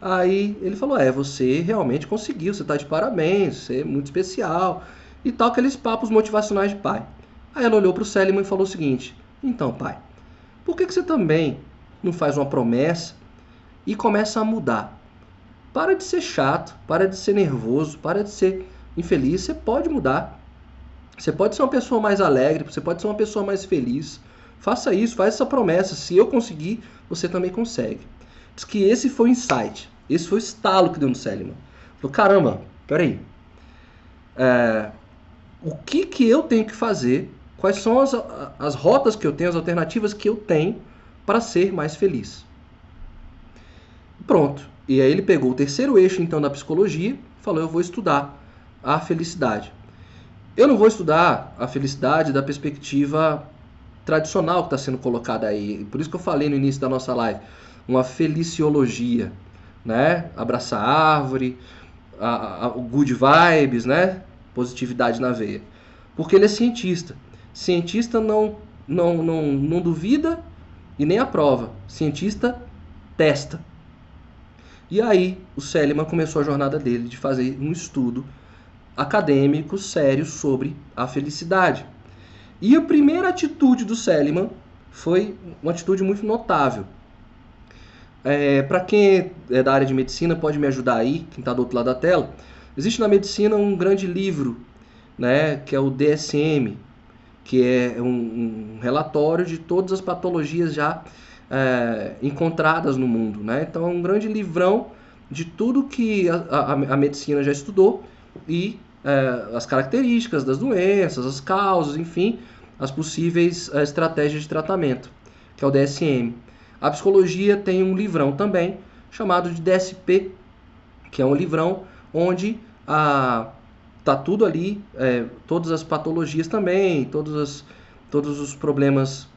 Speaker 1: Aí ele falou: É, você realmente conseguiu, você está de parabéns, você é muito especial e tal, aqueles papos motivacionais de pai. Aí ela olhou para o Céliman e falou o seguinte: Então, pai, por que, que você também não faz uma promessa e começa a mudar? Para de ser chato, para de ser nervoso, para de ser infeliz, você pode mudar. Você pode ser uma pessoa mais alegre, você pode ser uma pessoa mais feliz. Faça isso, faça essa promessa. Se eu conseguir, você também consegue. Diz que esse foi o insight, esse foi o estalo que deu no Seliman. Falou, caramba, peraí. É, o que, que eu tenho que fazer? Quais são as, as rotas que eu tenho, as alternativas que eu tenho para ser mais feliz? Pronto. E aí ele pegou o terceiro eixo então da psicologia, falou, eu vou estudar a felicidade. Eu não vou estudar a felicidade da perspectiva tradicional que está sendo colocada aí. Por isso que eu falei no início da nossa live, uma feliciologia, né? Abraçar a árvore, a, a, good vibes, né? Positividade na veia. Porque ele é cientista. Cientista não, não, não, não duvida e nem aprova. Cientista testa. E aí o Seliman começou a jornada dele de fazer um estudo acadêmicos sérios sobre a felicidade. E a primeira atitude do Seliman foi uma atitude muito notável. É, Para quem é da área de medicina, pode me ajudar aí, quem está do outro lado da tela. Existe na medicina um grande livro, né, que é o DSM, que é um, um relatório de todas as patologias já é, encontradas no mundo. Né? Então é um grande livrão de tudo que a, a, a medicina já estudou e é, as características das doenças, as causas, enfim, as possíveis é, estratégias de tratamento, que é o DSM. A psicologia tem um livrão também chamado de DSP, que é um livrão onde a tá tudo ali, é, todas as patologias também, todos, as, todos os problemas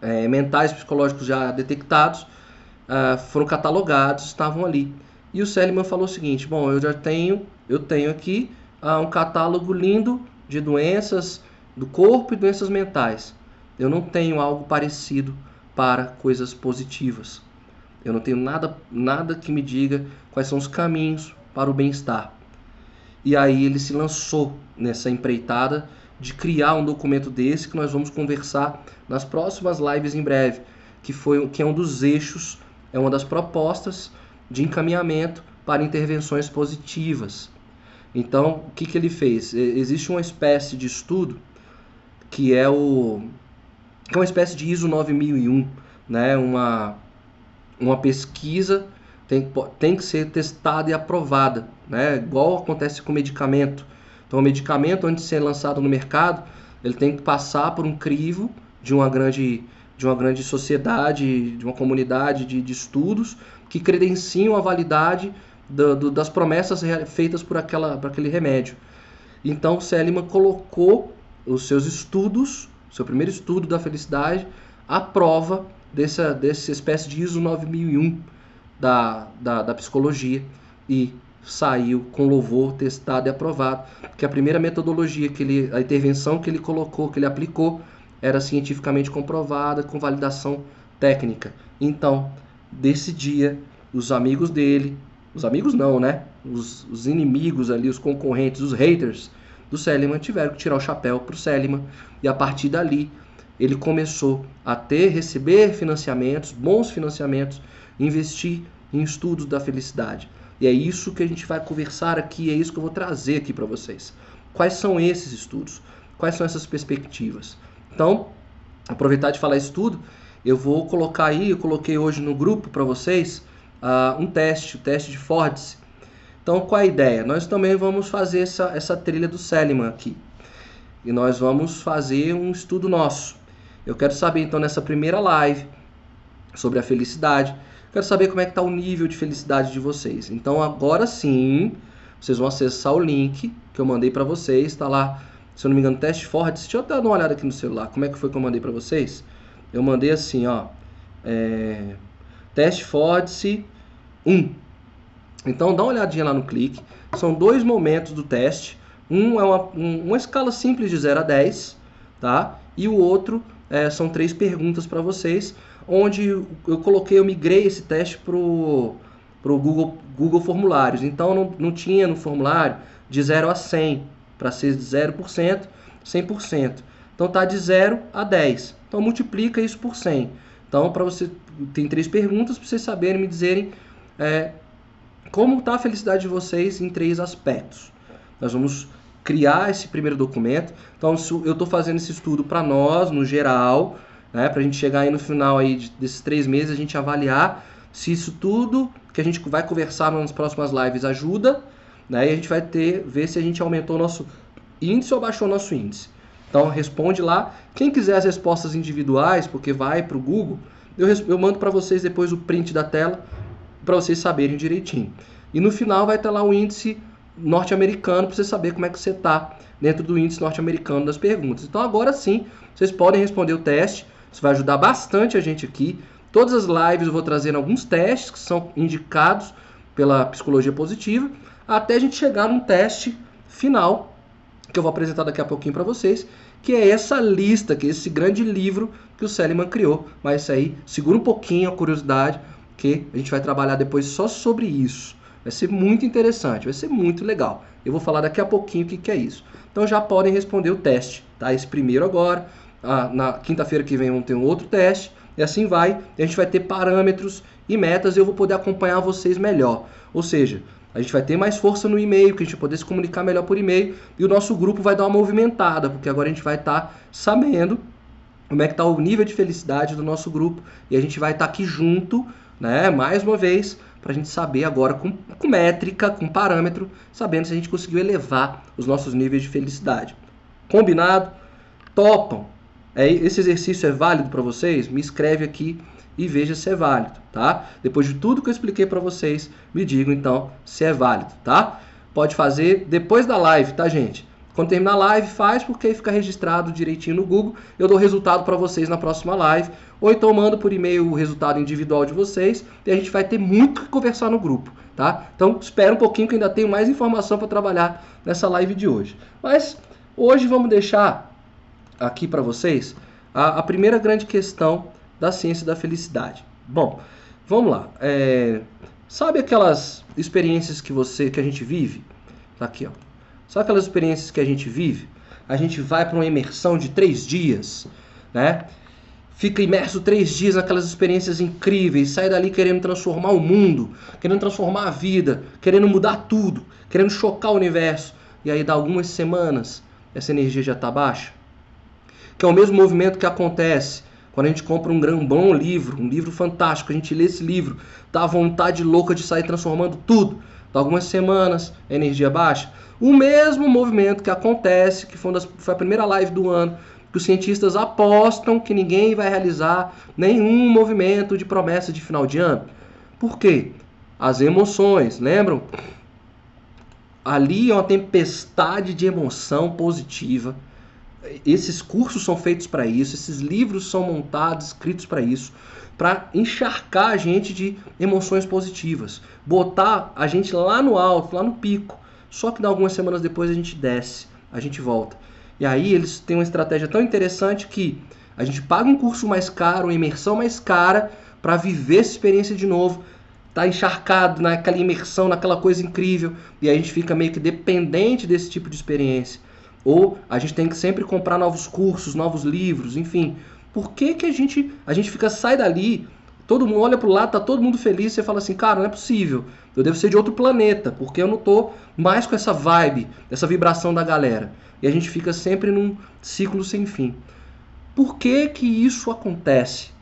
Speaker 1: é, mentais, psicológicos já detectados, uh, foram catalogados, estavam ali. E o Seliman falou o seguinte: bom, eu já tenho, eu tenho aqui uh, um catálogo lindo de doenças do corpo e doenças mentais. Eu não tenho algo parecido para coisas positivas. Eu não tenho nada, nada que me diga quais são os caminhos para o bem-estar. E aí ele se lançou nessa empreitada de criar um documento desse que nós vamos conversar nas próximas lives em breve, que foi que é um dos eixos, é uma das propostas de encaminhamento para intervenções positivas. Então, o que, que ele fez? Existe uma espécie de estudo que é o que é uma espécie de ISO 9001, né? Uma uma pesquisa tem, tem que ser testada e aprovada, né? Igual acontece com medicamento. Então, o medicamento antes de ser lançado no mercado, ele tem que passar por um crivo de uma grande de uma grande sociedade, de uma comunidade de, de estudos que credenciam a validade do, do, das promessas feitas por, aquela, por aquele remédio. Então Seliman colocou os seus estudos, seu primeiro estudo da felicidade, à prova dessa, dessa espécie de ISO 9001 da, da, da psicologia e saiu com louvor, testado e aprovado, que a primeira metodologia que ele, a intervenção que ele colocou, que ele aplicou, era cientificamente comprovada com validação técnica. Então, desse dia, os amigos dele, os amigos não, né? Os, os inimigos ali, os concorrentes, os haters do Seliman tiveram que tirar o chapéu para o Seliman e a partir dali ele começou a ter, receber financiamentos, bons financiamentos, investir em estudos da felicidade. E é isso que a gente vai conversar aqui, é isso que eu vou trazer aqui para vocês. Quais são esses estudos? Quais são essas perspectivas? Então, aproveitar de falar isso tudo, eu vou colocar aí, eu coloquei hoje no grupo para vocês uh, um teste, o teste de Fordice. Então, qual a ideia? Nós também vamos fazer essa, essa trilha do Seliman aqui. E nós vamos fazer um estudo nosso. Eu quero saber, então, nessa primeira live sobre a felicidade, quero saber como é que está o nível de felicidade de vocês. Então, agora sim, vocês vão acessar o link que eu mandei para vocês. Está lá, se eu não me engano, teste Fordice. Deixa eu dar uma olhada aqui no celular. Como é que foi que eu mandei para vocês? eu mandei assim, ó, é, teste Fordice 1. Então dá uma olhadinha lá no clique. São dois momentos do teste. Um é uma, um, uma escala simples de 0 a 10, tá? E o outro é, são três perguntas para vocês, onde eu coloquei, eu migrei esse teste pro pro Google, Google Formulários. Então não, não tinha no formulário de 0 a 100, para ser de 0%, 100%. Então tá de 0 a 10. Então multiplica isso por 100. Então para você tem três perguntas para vocês saberem me dizerem é, como está a felicidade de vocês em três aspectos. Nós vamos criar esse primeiro documento. Então eu estou fazendo esse estudo para nós no geral, né, para a gente chegar aí no final aí desses três meses a gente avaliar se isso tudo que a gente vai conversar nas próximas lives ajuda, né, e a gente vai ter ver se a gente aumentou o nosso índice ou baixou o nosso índice. Então responde lá. Quem quiser as respostas individuais, porque vai para o Google, eu, eu mando para vocês depois o print da tela para vocês saberem direitinho. E no final vai estar lá o índice norte-americano para você saber como é que você está dentro do índice norte-americano das perguntas. Então agora sim, vocês podem responder o teste. Isso vai ajudar bastante a gente aqui. Todas as lives eu vou trazer alguns testes que são indicados pela psicologia positiva, até a gente chegar num teste final que eu vou apresentar daqui a pouquinho para vocês, que é essa lista, que é esse grande livro que o Seliman criou. Mas isso aí, segura um pouquinho a curiosidade, que a gente vai trabalhar depois só sobre isso. Vai ser muito interessante, vai ser muito legal. Eu vou falar daqui a pouquinho o que, que é isso. Então já podem responder o teste, tá? Esse primeiro agora. Ah, na quinta-feira que vem vamos ter um outro teste. E assim vai. A gente vai ter parâmetros e metas e eu vou poder acompanhar vocês melhor. Ou seja, a gente vai ter mais força no e-mail, que a gente vai poder se comunicar melhor por e-mail e o nosso grupo vai dar uma movimentada, porque agora a gente vai estar tá sabendo como é que está o nível de felicidade do nosso grupo e a gente vai estar tá aqui junto, né, mais uma vez, para a gente saber agora com, com métrica, com parâmetro, sabendo se a gente conseguiu elevar os nossos níveis de felicidade. Combinado? Topam? É, esse exercício é válido para vocês? Me escreve aqui e veja se é válido, tá? Depois de tudo que eu expliquei para vocês, me digam então se é válido, tá? Pode fazer depois da live, tá, gente? Quando terminar a live, faz porque aí fica registrado direitinho no Google. Eu dou resultado para vocês na próxima live. Ou então mando por e-mail o resultado individual de vocês. E a gente vai ter muito que conversar no grupo, tá? Então espera um pouquinho que ainda tenho mais informação para trabalhar nessa live de hoje. Mas hoje vamos deixar aqui para vocês a, a primeira grande questão da ciência da felicidade. Bom, vamos lá. É, sabe aquelas experiências que você, que a gente vive? Tá aqui, ó. Sabe aquelas experiências que a gente vive? A gente vai para uma imersão de três dias, né? Fica imerso três dias naquelas experiências incríveis, sai dali querendo transformar o mundo, querendo transformar a vida, querendo mudar tudo, querendo chocar o universo. E aí, dá algumas semanas, essa energia já está baixa. Que é o mesmo movimento que acontece quando a gente compra um grão bom livro, um livro fantástico, a gente lê esse livro, dá vontade louca de sair transformando tudo. Dá algumas semanas, a energia baixa. O mesmo movimento que acontece, que foi, das, foi a primeira live do ano, que os cientistas apostam que ninguém vai realizar nenhum movimento de promessa de final de ano. Por quê? As emoções, lembram? ali é uma tempestade de emoção positiva. Esses cursos são feitos para isso, esses livros são montados, escritos para isso, para encharcar a gente de emoções positivas, botar a gente lá no alto, lá no pico. Só que algumas semanas depois a gente desce, a gente volta. E aí eles têm uma estratégia tão interessante que a gente paga um curso mais caro, uma imersão mais cara para viver essa experiência de novo, tá encharcado naquela imersão, naquela coisa incrível, e a gente fica meio que dependente desse tipo de experiência. Ou a gente tem que sempre comprar novos cursos, novos livros, enfim. Por que, que a gente a gente fica sai dali, todo mundo olha pro lado, tá todo mundo feliz, você fala assim, cara, não é possível. Eu devo ser de outro planeta, porque eu não tô mais com essa vibe, essa vibração da galera. E a gente fica sempre num ciclo sem fim. Por que que isso acontece?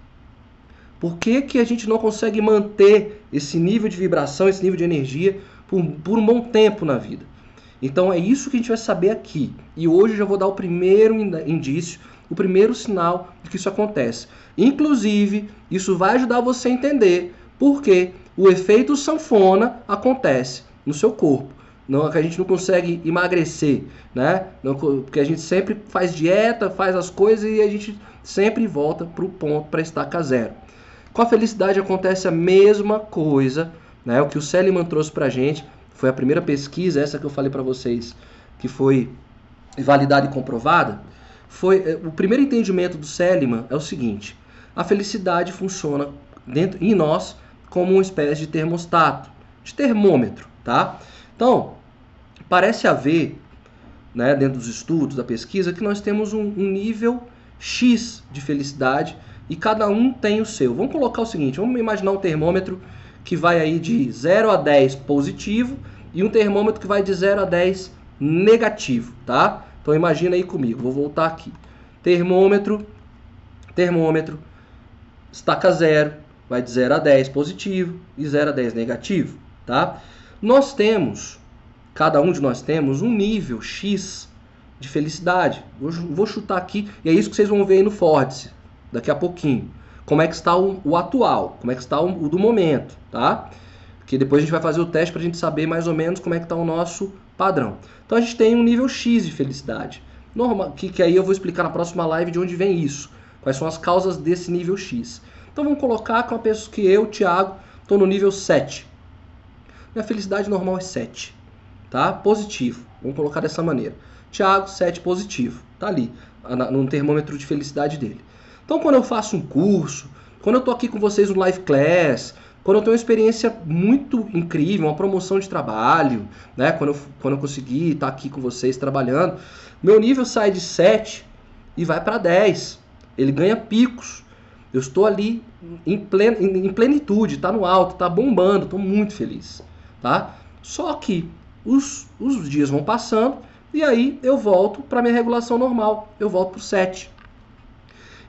Speaker 1: Por que, que a gente não consegue manter esse nível de vibração, esse nível de energia por, por um bom tempo na vida? Então é isso que a gente vai saber aqui. E hoje eu já vou dar o primeiro indício, o primeiro sinal de que isso acontece. Inclusive, isso vai ajudar você a entender por que o efeito sanfona acontece no seu corpo. Não, que a gente não consegue emagrecer, né? Não, porque a gente sempre faz dieta, faz as coisas e a gente sempre volta para o ponto para estacar zero. Com a felicidade acontece a mesma coisa, né? O que o Seliman trouxe para a gente foi a primeira pesquisa, essa que eu falei para vocês, que foi validada e comprovada. Foi eh, o primeiro entendimento do Seliman é o seguinte: a felicidade funciona dentro em nós como uma espécie de termostato, de termômetro, tá? Então parece haver, né, dentro dos estudos da pesquisa, que nós temos um, um nível X de felicidade e cada um tem o seu. Vamos colocar o seguinte, vamos imaginar um termômetro que vai aí de 0 a 10 positivo e um termômetro que vai de 0 a 10 negativo, tá? Então imagina aí comigo, vou voltar aqui. Termômetro, termômetro, estaca 0, vai de 0 a 10 positivo e 0 a 10 negativo, tá? Nós temos, cada um de nós temos um nível X de felicidade. Vou chutar aqui, e é isso que vocês vão ver aí no Ford daqui a pouquinho. Como é que está o, o atual, como é que está o, o, do momento, tá? Que depois a gente vai fazer o teste para a gente saber mais ou menos como é que está o nosso padrão. Então a gente tem um nível X de felicidade. Normal, que, que aí eu vou explicar na próxima live de onde vem isso. Quais são as causas desse nível X. Então vamos colocar que uma pessoa que eu, Thiago, estou no nível 7. Minha felicidade normal é 7. Tá? Positivo. Vamos colocar dessa maneira. Thiago, 7 positivo. Tá ali, no termômetro de felicidade dele. Então, quando eu faço um curso, quando eu estou aqui com vocês no live class, quando eu tenho uma experiência muito incrível, uma promoção de trabalho, né? Quando eu, quando eu consegui estar aqui com vocês trabalhando, meu nível sai de 7 e vai para 10. Ele ganha picos. Eu estou ali em, plen, em plenitude, está no alto, está bombando, estou muito feliz, tá? Só que os, os dias vão passando e aí eu volto para minha regulação normal, eu volto para o 7.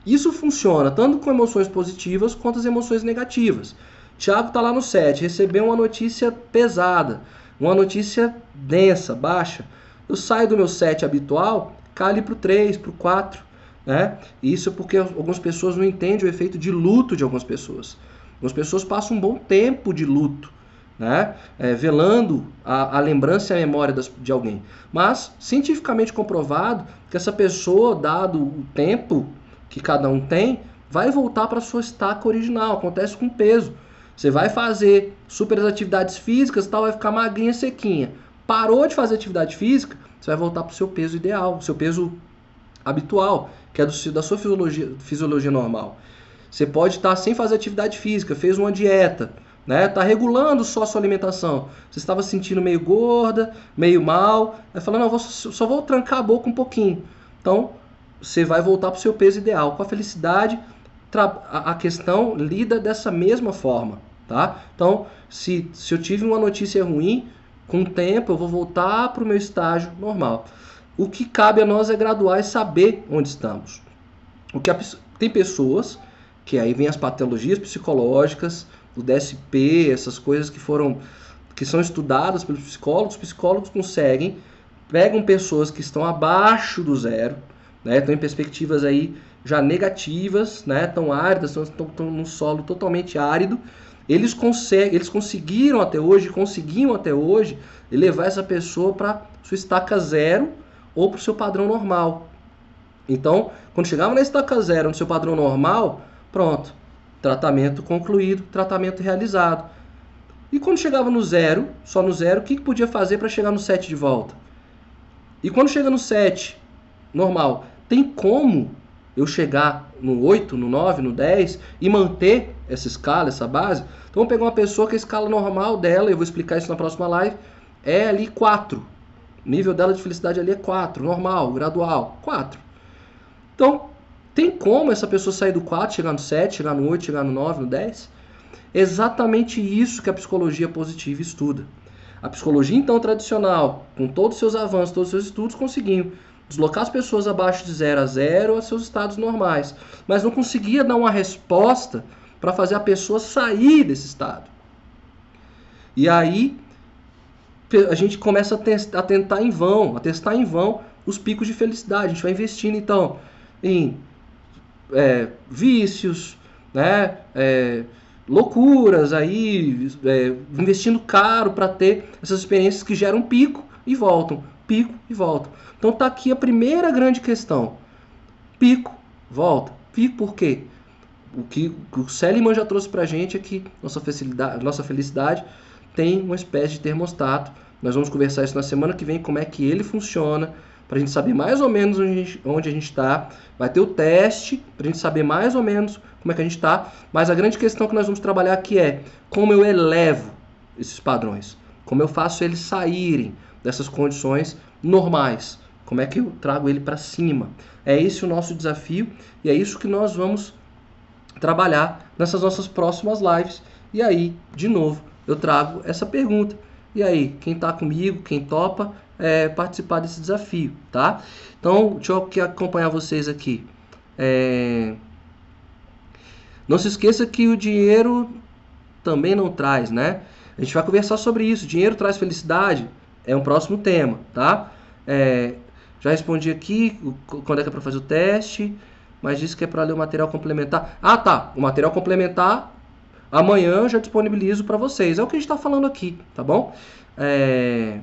Speaker 1: Isso funciona tanto com emoções positivas quanto as emoções negativas. Tiago está lá no 7, recebeu uma notícia pesada, uma notícia densa, baixa. Eu saio do meu 7 habitual, cai para o 3, para o 4. Né? Isso porque algumas pessoas não entendem o efeito de luto de algumas pessoas. Algumas pessoas passam um bom tempo de luto, né? É, velando a, a, lembrança e a memória das, de alguém. Mas, cientificamente comprovado que essa pessoa, dado o tempo que cada um tem, vai voltar para sua estaca original. Acontece com peso. Você vai fazer super atividades físicas, tal, vai ficar magrinha, sequinha. Parou de fazer atividade física, você vai voltar para o seu peso ideal, seu peso habitual, que é do, da sua fisiologia, fisiologia normal. Você pode estar sem fazer atividade física, fez uma dieta, né? Tá regulando só a sua alimentação. Você estava sentindo meio gorda, meio mal, aí falando, não, vou, só vou trancar a boca um pouquinho. Então, você vai voltar para o seu peso ideal. Com a felicidade, a questão lida dessa mesma forma, tá? Então, se, se eu tive uma notícia ruim, com o tempo eu vou voltar para o meu estágio normal. O que cabe a nós é graduar e saber onde estamos. O que a, tem pessoas que aí vem as patologias psicológicas, o DSP, essas coisas que foram que são estudadas pelos psicólogos, os psicólogos conseguem pegam pessoas que estão abaixo do zero, né? Estão em perspectivas aí já negativas, né? Tão áridas, estão, estão num solo totalmente árido eles, conseguem, eles conseguiram até hoje, conseguiam até hoje, levar essa pessoa para sua estaca zero ou para o seu padrão normal. Então, quando chegava na estaca zero, no seu padrão normal, pronto, tratamento concluído, tratamento realizado. E quando chegava no zero, só no zero, o que, que podia fazer para chegar no 7 de volta? E quando chega no 7, normal, tem como eu chegar no 8, no 9, no 10 e manter essa escala, essa base? Então vamos pegar uma pessoa que a escala normal dela, eu vou explicar isso na próxima live, é ali 4. Nível dela de felicidade ali é 4, normal, gradual, 4. Então, tem como essa pessoa sair do 4, chegar no 7, chegar no 8, chegar no 9, no 10? Exatamente isso que a psicologia positiva estuda. A psicologia, então, tradicional, com todos os seus avanços, todos os seus estudos, conseguiu deslocar as pessoas abaixo de 0 a 0 a seus estados normais, mas não conseguia dar uma resposta para fazer a pessoa sair desse estado. E aí a gente começa a, a tentar em vão, a testar em vão os picos de felicidade. A gente vai investindo então em é, vícios, né? É, loucuras aí, é, investindo caro para ter essas experiências que geram pico e voltam, pico e voltam. Então tá aqui a primeira grande questão. Pico, volta. Pico por quê? O que o Seliman já trouxe pra gente é que nossa felicidade, nossa felicidade tem uma espécie de termostato. Nós vamos conversar isso na semana que vem, como é que ele funciona, para a gente saber mais ou menos onde a gente está. Vai ter o teste para a gente saber mais ou menos como é que a gente está. Mas a grande questão que nós vamos trabalhar aqui é como eu elevo esses padrões, como eu faço eles saírem dessas condições normais, como é que eu trago ele para cima. É esse o nosso desafio e é isso que nós vamos trabalhar nessas nossas próximas lives. E aí, de novo, eu trago essa pergunta. E aí, quem está comigo, quem topa, é, participar desse desafio, tá? Então, deixa eu acompanhar vocês aqui. É... Não se esqueça que o dinheiro também não traz, né? A gente vai conversar sobre isso. Dinheiro traz felicidade? É um próximo tema, tá? É... Já respondi aqui quando é que é para fazer o teste, mas disse que é para ler o material complementar. Ah, tá. O material complementar amanhã eu já disponibilizo para vocês. É o que a gente está falando aqui, tá bom? É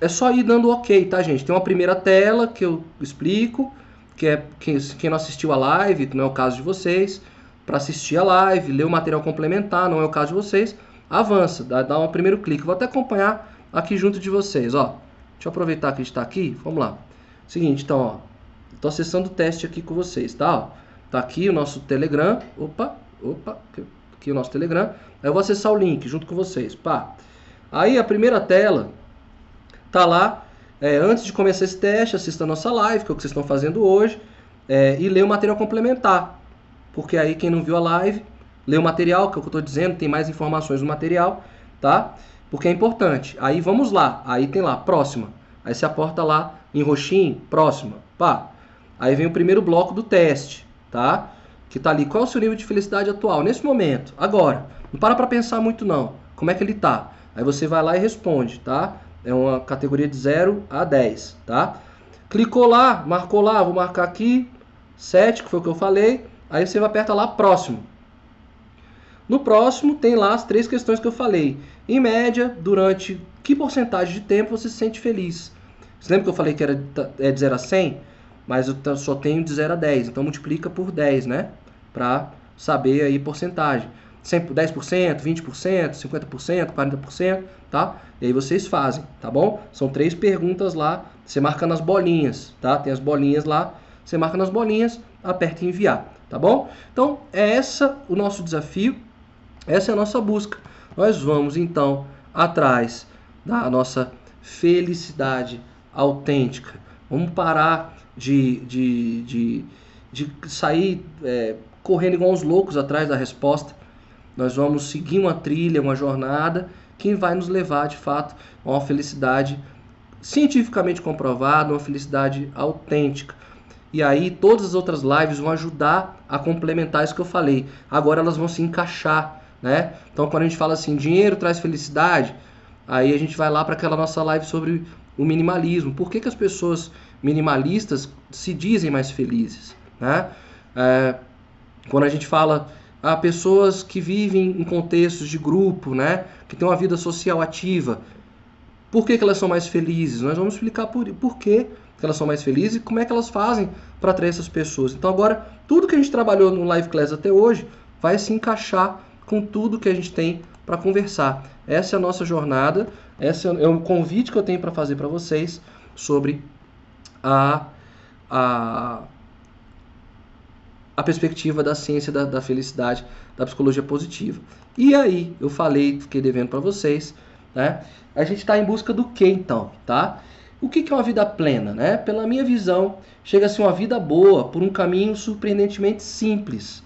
Speaker 1: é só ir dando ok, tá, gente? Tem uma primeira tela que eu explico, que é quem, não assistiu a live, não é o caso de vocês, para assistir a live, ler o material complementar, não é o caso de vocês, avança, dá, dá um primeiro clique. Vou até acompanhar aqui junto de vocês, ó. Deixa eu aproveitar que a gente está aqui, vamos lá. Seguinte, então, ó, estou acessando o teste aqui com vocês, tá? Tá aqui o nosso Telegram, opa, opa, aqui o nosso Telegram. Aí eu vou acessar o link junto com vocês, pá. Aí a primeira tela tá lá. É, antes de começar esse teste, assista a nossa live, que é o que vocês estão fazendo hoje, é, e lê o material complementar. Porque aí quem não viu a live, lê o material, que é o que eu estou dizendo, tem mais informações no material, tá? Porque é importante. Aí vamos lá, aí tem lá, próxima. Aí você aporta lá em roxinho, próxima, pá. Aí vem o primeiro bloco do teste, tá? Que tá ali, qual é o seu nível de felicidade atual, nesse momento, agora. Não para para pensar muito não, como é que ele tá. Aí você vai lá e responde, tá? É uma categoria de 0 a 10, tá? Clicou lá, marcou lá, vou marcar aqui 7, que foi o que eu falei. Aí você vai apertar lá próximo. No próximo tem lá as três questões que eu falei. Em média, durante que porcentagem de tempo você se sente feliz? Você lembra que eu falei que era é de 0 a 100? Mas eu só tenho de 0 a 10, então multiplica por 10, né? Para saber aí porcentagem. 10%, 20%, 50%, 40%, tá? E aí vocês fazem, tá bom? São três perguntas lá, você marca nas bolinhas, tá? Tem as bolinhas lá, você marca nas bolinhas, aperta em enviar, tá bom? Então, é essa o nosso desafio, essa é a nossa busca. Nós vamos então atrás da nossa felicidade autêntica. Vamos parar de, de, de, de sair é, correndo igual uns loucos atrás da resposta nós vamos seguir uma trilha, uma jornada que vai nos levar de fato a uma felicidade cientificamente comprovada, uma felicidade autêntica. E aí todas as outras lives vão ajudar a complementar isso que eu falei. Agora elas vão se encaixar, né? Então quando a gente fala assim, dinheiro traz felicidade, aí a gente vai lá para aquela nossa live sobre o minimalismo. Por que, que as pessoas minimalistas se dizem mais felizes, né? É, quando a gente fala a pessoas que vivem em contextos de grupo, né? Que têm uma vida social ativa. Por que, que elas são mais felizes? Nós vamos explicar por, por que elas são mais felizes e como é que elas fazem para atrair essas pessoas. Então agora, tudo que a gente trabalhou no Live Class até hoje vai se encaixar com tudo que a gente tem para conversar. Essa é a nossa jornada, esse é o convite que eu tenho para fazer para vocês sobre a, a a perspectiva da ciência da, da, felicidade, da psicologia positiva. E aí, eu falei, fiquei devendo para vocês, né? A gente está em busca do que então, tá? O que, é uma vida plena, né? Pela minha visão, chega a uma vida boa por um caminho surpreendentemente simples,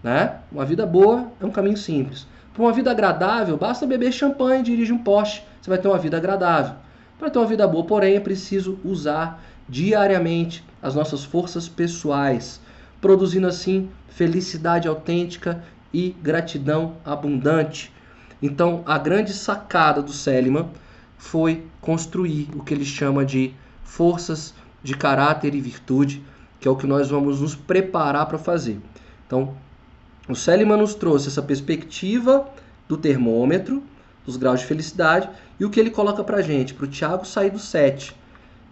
Speaker 1: né? Uma vida boa é um caminho simples. Para uma vida agradável, basta beber champanhe e dirigir um Porsche, você vai ter uma vida agradável. Para ter uma vida boa, porém, é preciso usar diariamente as nossas forças pessoais, produzindo assim felicidade autêntica e gratidão abundante. Então, a grande sacada do Seliman foi construir o que ele chama de forças de caráter e virtude, que é o que nós vamos nos preparar para fazer. Então, o Seliman nos trouxe essa perspectiva do termômetro, dos graus de felicidade, e o que ele coloca para gente, para o Tiago sair do 7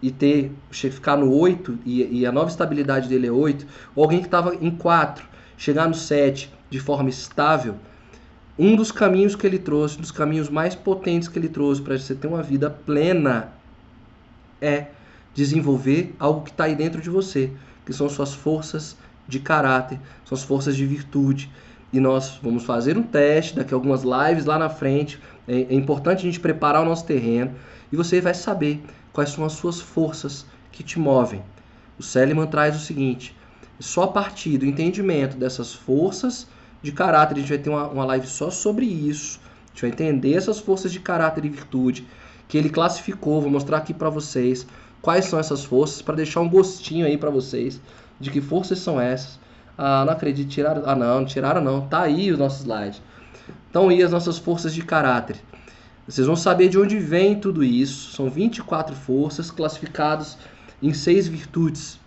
Speaker 1: e ter ficar no 8 e, e, a nova estabilidade dele é 8, ou alguém que estava em 4, chegar no 7 de forma estável, um dos caminhos que ele trouxe, um dos caminhos mais potentes que ele trouxe para você ter uma vida plena é desenvolver algo que está aí dentro de você, que são suas forças de caráter, suas forças de virtude. E nós vamos fazer um teste daqui a algumas lives lá na frente. É, é importante a gente preparar o nosso terreno e você vai saber quais são as suas forças que te movem. O Seliman traz o seguinte: só a partir do entendimento dessas forças de caráter, a gente vai ter uma, uma live só sobre isso. A gente vai entender essas forças de caráter e virtude que ele classificou. Vou mostrar aqui para vocês quais são essas forças para deixar um gostinho aí para vocês de que forças são essas. Ah, não acredito, tiraram. Ah, não, não tiraram não. Tá aí os nossos slides. Então, aí as nossas forças de caráter. Vocês vão saber de onde vem tudo isso. São 24 forças classificadas em seis virtudes.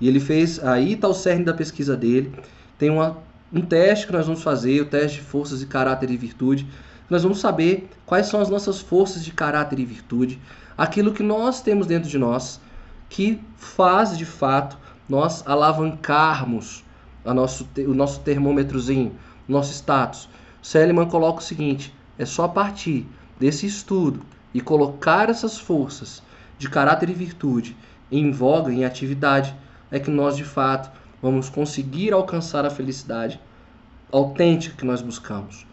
Speaker 1: E ele fez, aí está o cerne da pesquisa dele. Tem uma, um teste que nós vamos fazer, o teste de forças de caráter e virtude. Nós vamos saber quais são as nossas forças de caráter e virtude, aquilo que nós temos dentro de nós que faz de fato nós alavancarmos a nosso, o nosso termômetrozinho, nosso status. Seliman coloca o seguinte: é só a partir desse estudo e colocar essas forças de caráter e virtude em voga, em atividade, é que nós de fato vamos conseguir alcançar a felicidade autêntica que nós buscamos.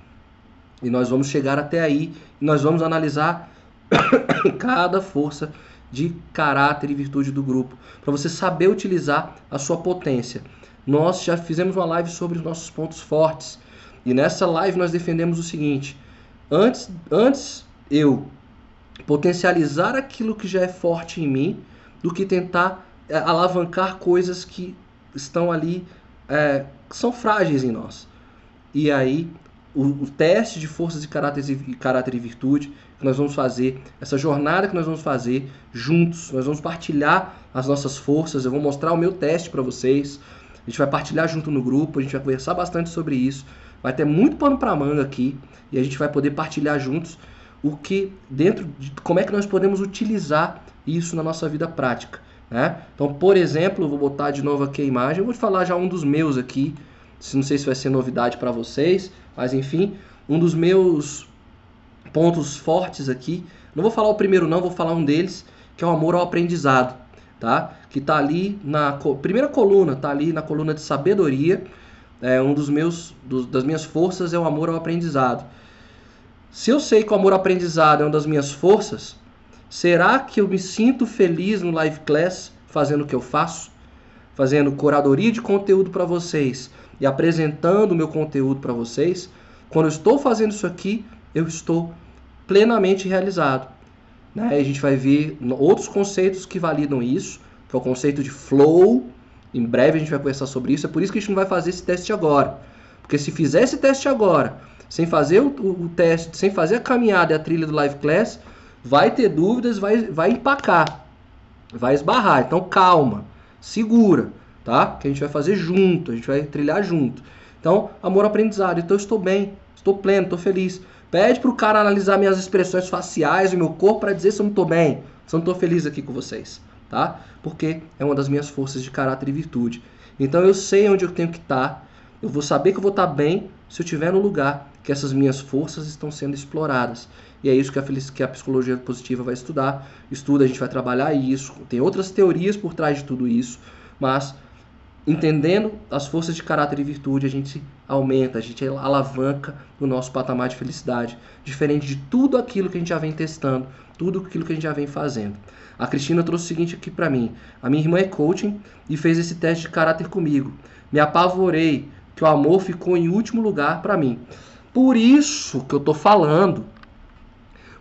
Speaker 1: E nós vamos chegar até aí e nós vamos analisar cada força de caráter e virtude do grupo, para você saber utilizar a sua potência. Nós já fizemos uma live sobre os nossos pontos fortes. E nessa live nós defendemos o seguinte: Antes, antes eu potencializar aquilo que já é forte em mim do que tentar é, alavancar coisas que estão ali, é, que são frágeis em nós. E aí, o, o teste de forças e caráter, e caráter e virtude que nós vamos fazer, essa jornada que nós vamos fazer juntos, nós vamos partilhar as nossas forças, eu vou mostrar o meu teste para vocês, a gente vai partilhar junto no grupo, a gente vai conversar bastante sobre isso, vai ter muito pano para manga aqui, e a gente vai poder partilhar juntos o que dentro de como é que nós podemos utilizar isso na nossa vida prática. Né? Então, por exemplo, vou botar de novo aqui a imagem, eu vou falar já um dos meus aqui, não sei se vai ser novidade para vocês, mas enfim, um dos meus pontos fortes aqui, não vou falar o primeiro não, vou falar um deles, que é o amor ao aprendizado, tá? Que está ali na primeira coluna, está ali na coluna de sabedoria, é, um dos meus, das minhas forças é o amor ao aprendizado. Se eu sei que o amor ao aprendizado é uma das minhas forças, será que eu me sinto feliz no live class fazendo o que eu faço? Fazendo curadoria de conteúdo para vocês e apresentando o meu conteúdo para vocês? Quando eu estou fazendo isso aqui, eu estou plenamente realizado. Né? A gente vai ver outros conceitos que validam isso, que é o conceito de flow, em breve a gente vai conversar sobre isso. É por isso que a gente não vai fazer esse teste agora. Porque se fizer esse teste agora, sem fazer o, o, o teste, sem fazer a caminhada e a trilha do Live Class, vai ter dúvidas, vai, vai empacar, vai esbarrar. Então calma, segura, tá? Que a gente vai fazer junto, a gente vai trilhar junto. Então amor aprendizado. Então, eu estou bem, estou pleno, estou feliz. Pede para o cara analisar minhas expressões faciais, o meu corpo, para dizer se eu não estou bem, se eu não estou feliz aqui com vocês, tá? Porque é uma das minhas forças de caráter e virtude. Então, eu sei onde eu tenho que estar. Tá, eu vou saber que eu vou estar tá bem se eu estiver no lugar que essas minhas forças estão sendo exploradas. E é isso que a, que a psicologia positiva vai estudar. Estuda, a gente vai trabalhar isso. Tem outras teorias por trás de tudo isso, mas entendendo as forças de caráter e virtude, a gente aumenta, a gente alavanca o nosso patamar de felicidade, diferente de tudo aquilo que a gente já vem testando, tudo aquilo que a gente já vem fazendo. A Cristina trouxe o seguinte aqui para mim. A minha irmã é coaching e fez esse teste de caráter comigo. Me apavorei que o amor ficou em último lugar para mim. Por isso que eu tô falando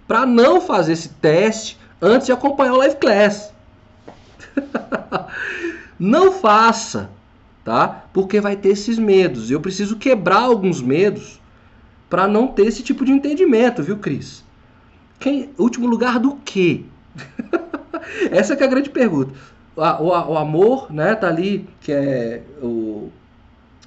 Speaker 1: para não fazer esse teste antes de acompanhar o live class. não faça tá? Porque vai ter esses medos. Eu preciso quebrar alguns medos para não ter esse tipo de entendimento, viu, Cris? Quem, último lugar do quê? Essa é, a grande pergunta. O, o, o, amor, né, tá ali, que é o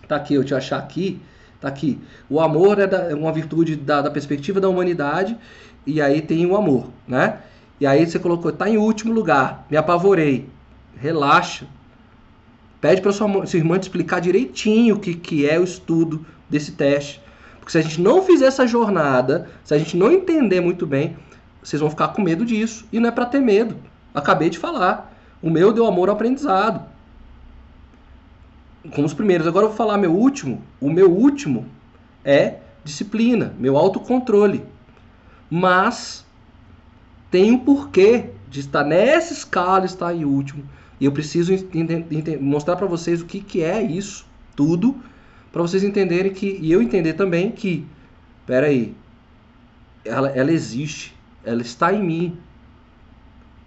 Speaker 1: tá aqui, eu te achar aqui, tá aqui. O amor é, da, é uma virtude da, da perspectiva da humanidade e aí tem o amor, né? E aí você colocou, tá em último lugar, me apavorei. Relaxa, Pede para sua, sua irmã te explicar direitinho o que, que é o estudo desse teste. Porque se a gente não fizer essa jornada, se a gente não entender muito bem, vocês vão ficar com medo disso. E não é para ter medo. Acabei de falar. O meu deu amor ao aprendizado. Como os primeiros. Agora eu vou falar meu último. O meu último é disciplina, meu autocontrole. Mas tem um porquê de estar nessa escala, estar em último e eu preciso mostrar para vocês o que, que é isso tudo, para vocês entenderem que, e eu entender também que, peraí, ela, ela existe, ela está em mim,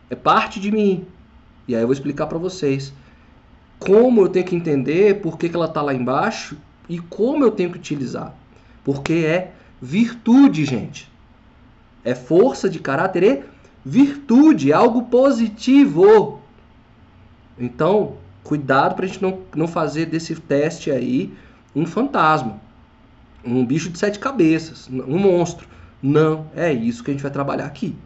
Speaker 1: é parte de mim. E aí eu vou explicar para vocês como eu tenho que entender por que, que ela está lá embaixo e como eu tenho que utilizar. Porque é virtude, gente. É força de caráter e virtude, é algo positivo. Então, cuidado para a gente não, não fazer desse teste aí um fantasma, um bicho de sete cabeças, um monstro. Não é isso que a gente vai trabalhar aqui.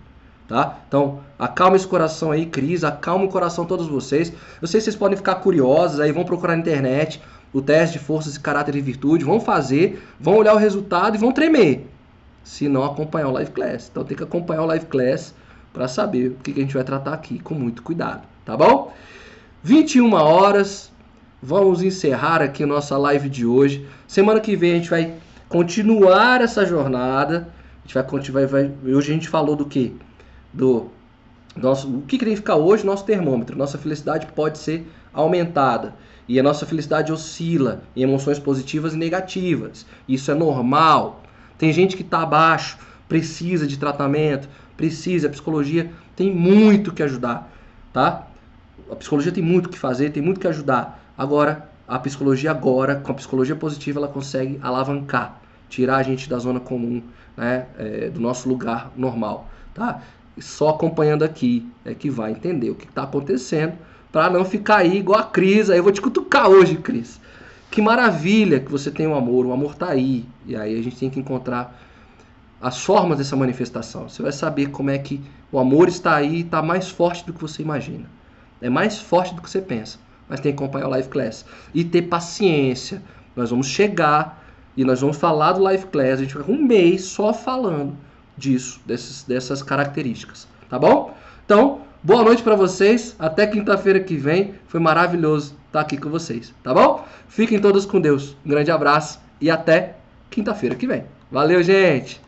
Speaker 1: Tá? Então, acalma esse coração aí, Cris, acalma o coração todos vocês. Eu sei que vocês podem ficar curiosos, aí vão procurar na internet o teste de forças, caráter e virtude, vão fazer, vão olhar o resultado e vão tremer. Se não acompanhar o live class. Então tem que acompanhar o live class para saber o que a gente vai tratar aqui com muito cuidado, tá bom? 21 horas. Vamos encerrar aqui nossa live de hoje. Semana que vem a gente vai continuar essa jornada. A gente vai continuar. Vai, hoje a gente falou do que? Do nosso, o que significa hoje nosso termômetro. Nossa felicidade pode ser aumentada. E a nossa felicidade oscila em emoções positivas e negativas. Isso é normal. Tem gente que está abaixo, precisa de tratamento, precisa. A psicologia tem muito que ajudar, tá? a psicologia tem muito que fazer, tem muito que ajudar. Agora, a psicologia agora, com a psicologia positiva, ela consegue alavancar, tirar a gente da zona comum, né, é, do nosso lugar normal, tá? E só acompanhando aqui é que vai entender o que está acontecendo, para não ficar aí igual a Cris. Aí eu vou te cutucar hoje, Cris. Que maravilha que você tem o um amor, o amor está aí. E aí a gente tem que encontrar as formas dessa manifestação. Você vai saber como é que o amor está aí e está mais forte do que você imagina. É mais forte do que você pensa. Mas tem que acompanhar o Live Class. E ter paciência. Nós vamos chegar e nós vamos falar do Live Class. A gente vai um mês só falando disso, desses, dessas características. Tá bom? Então, boa noite para vocês. Até quinta-feira que vem. Foi maravilhoso estar aqui com vocês. Tá bom? Fiquem todos com Deus. Um grande abraço e até quinta-feira que vem. Valeu, gente!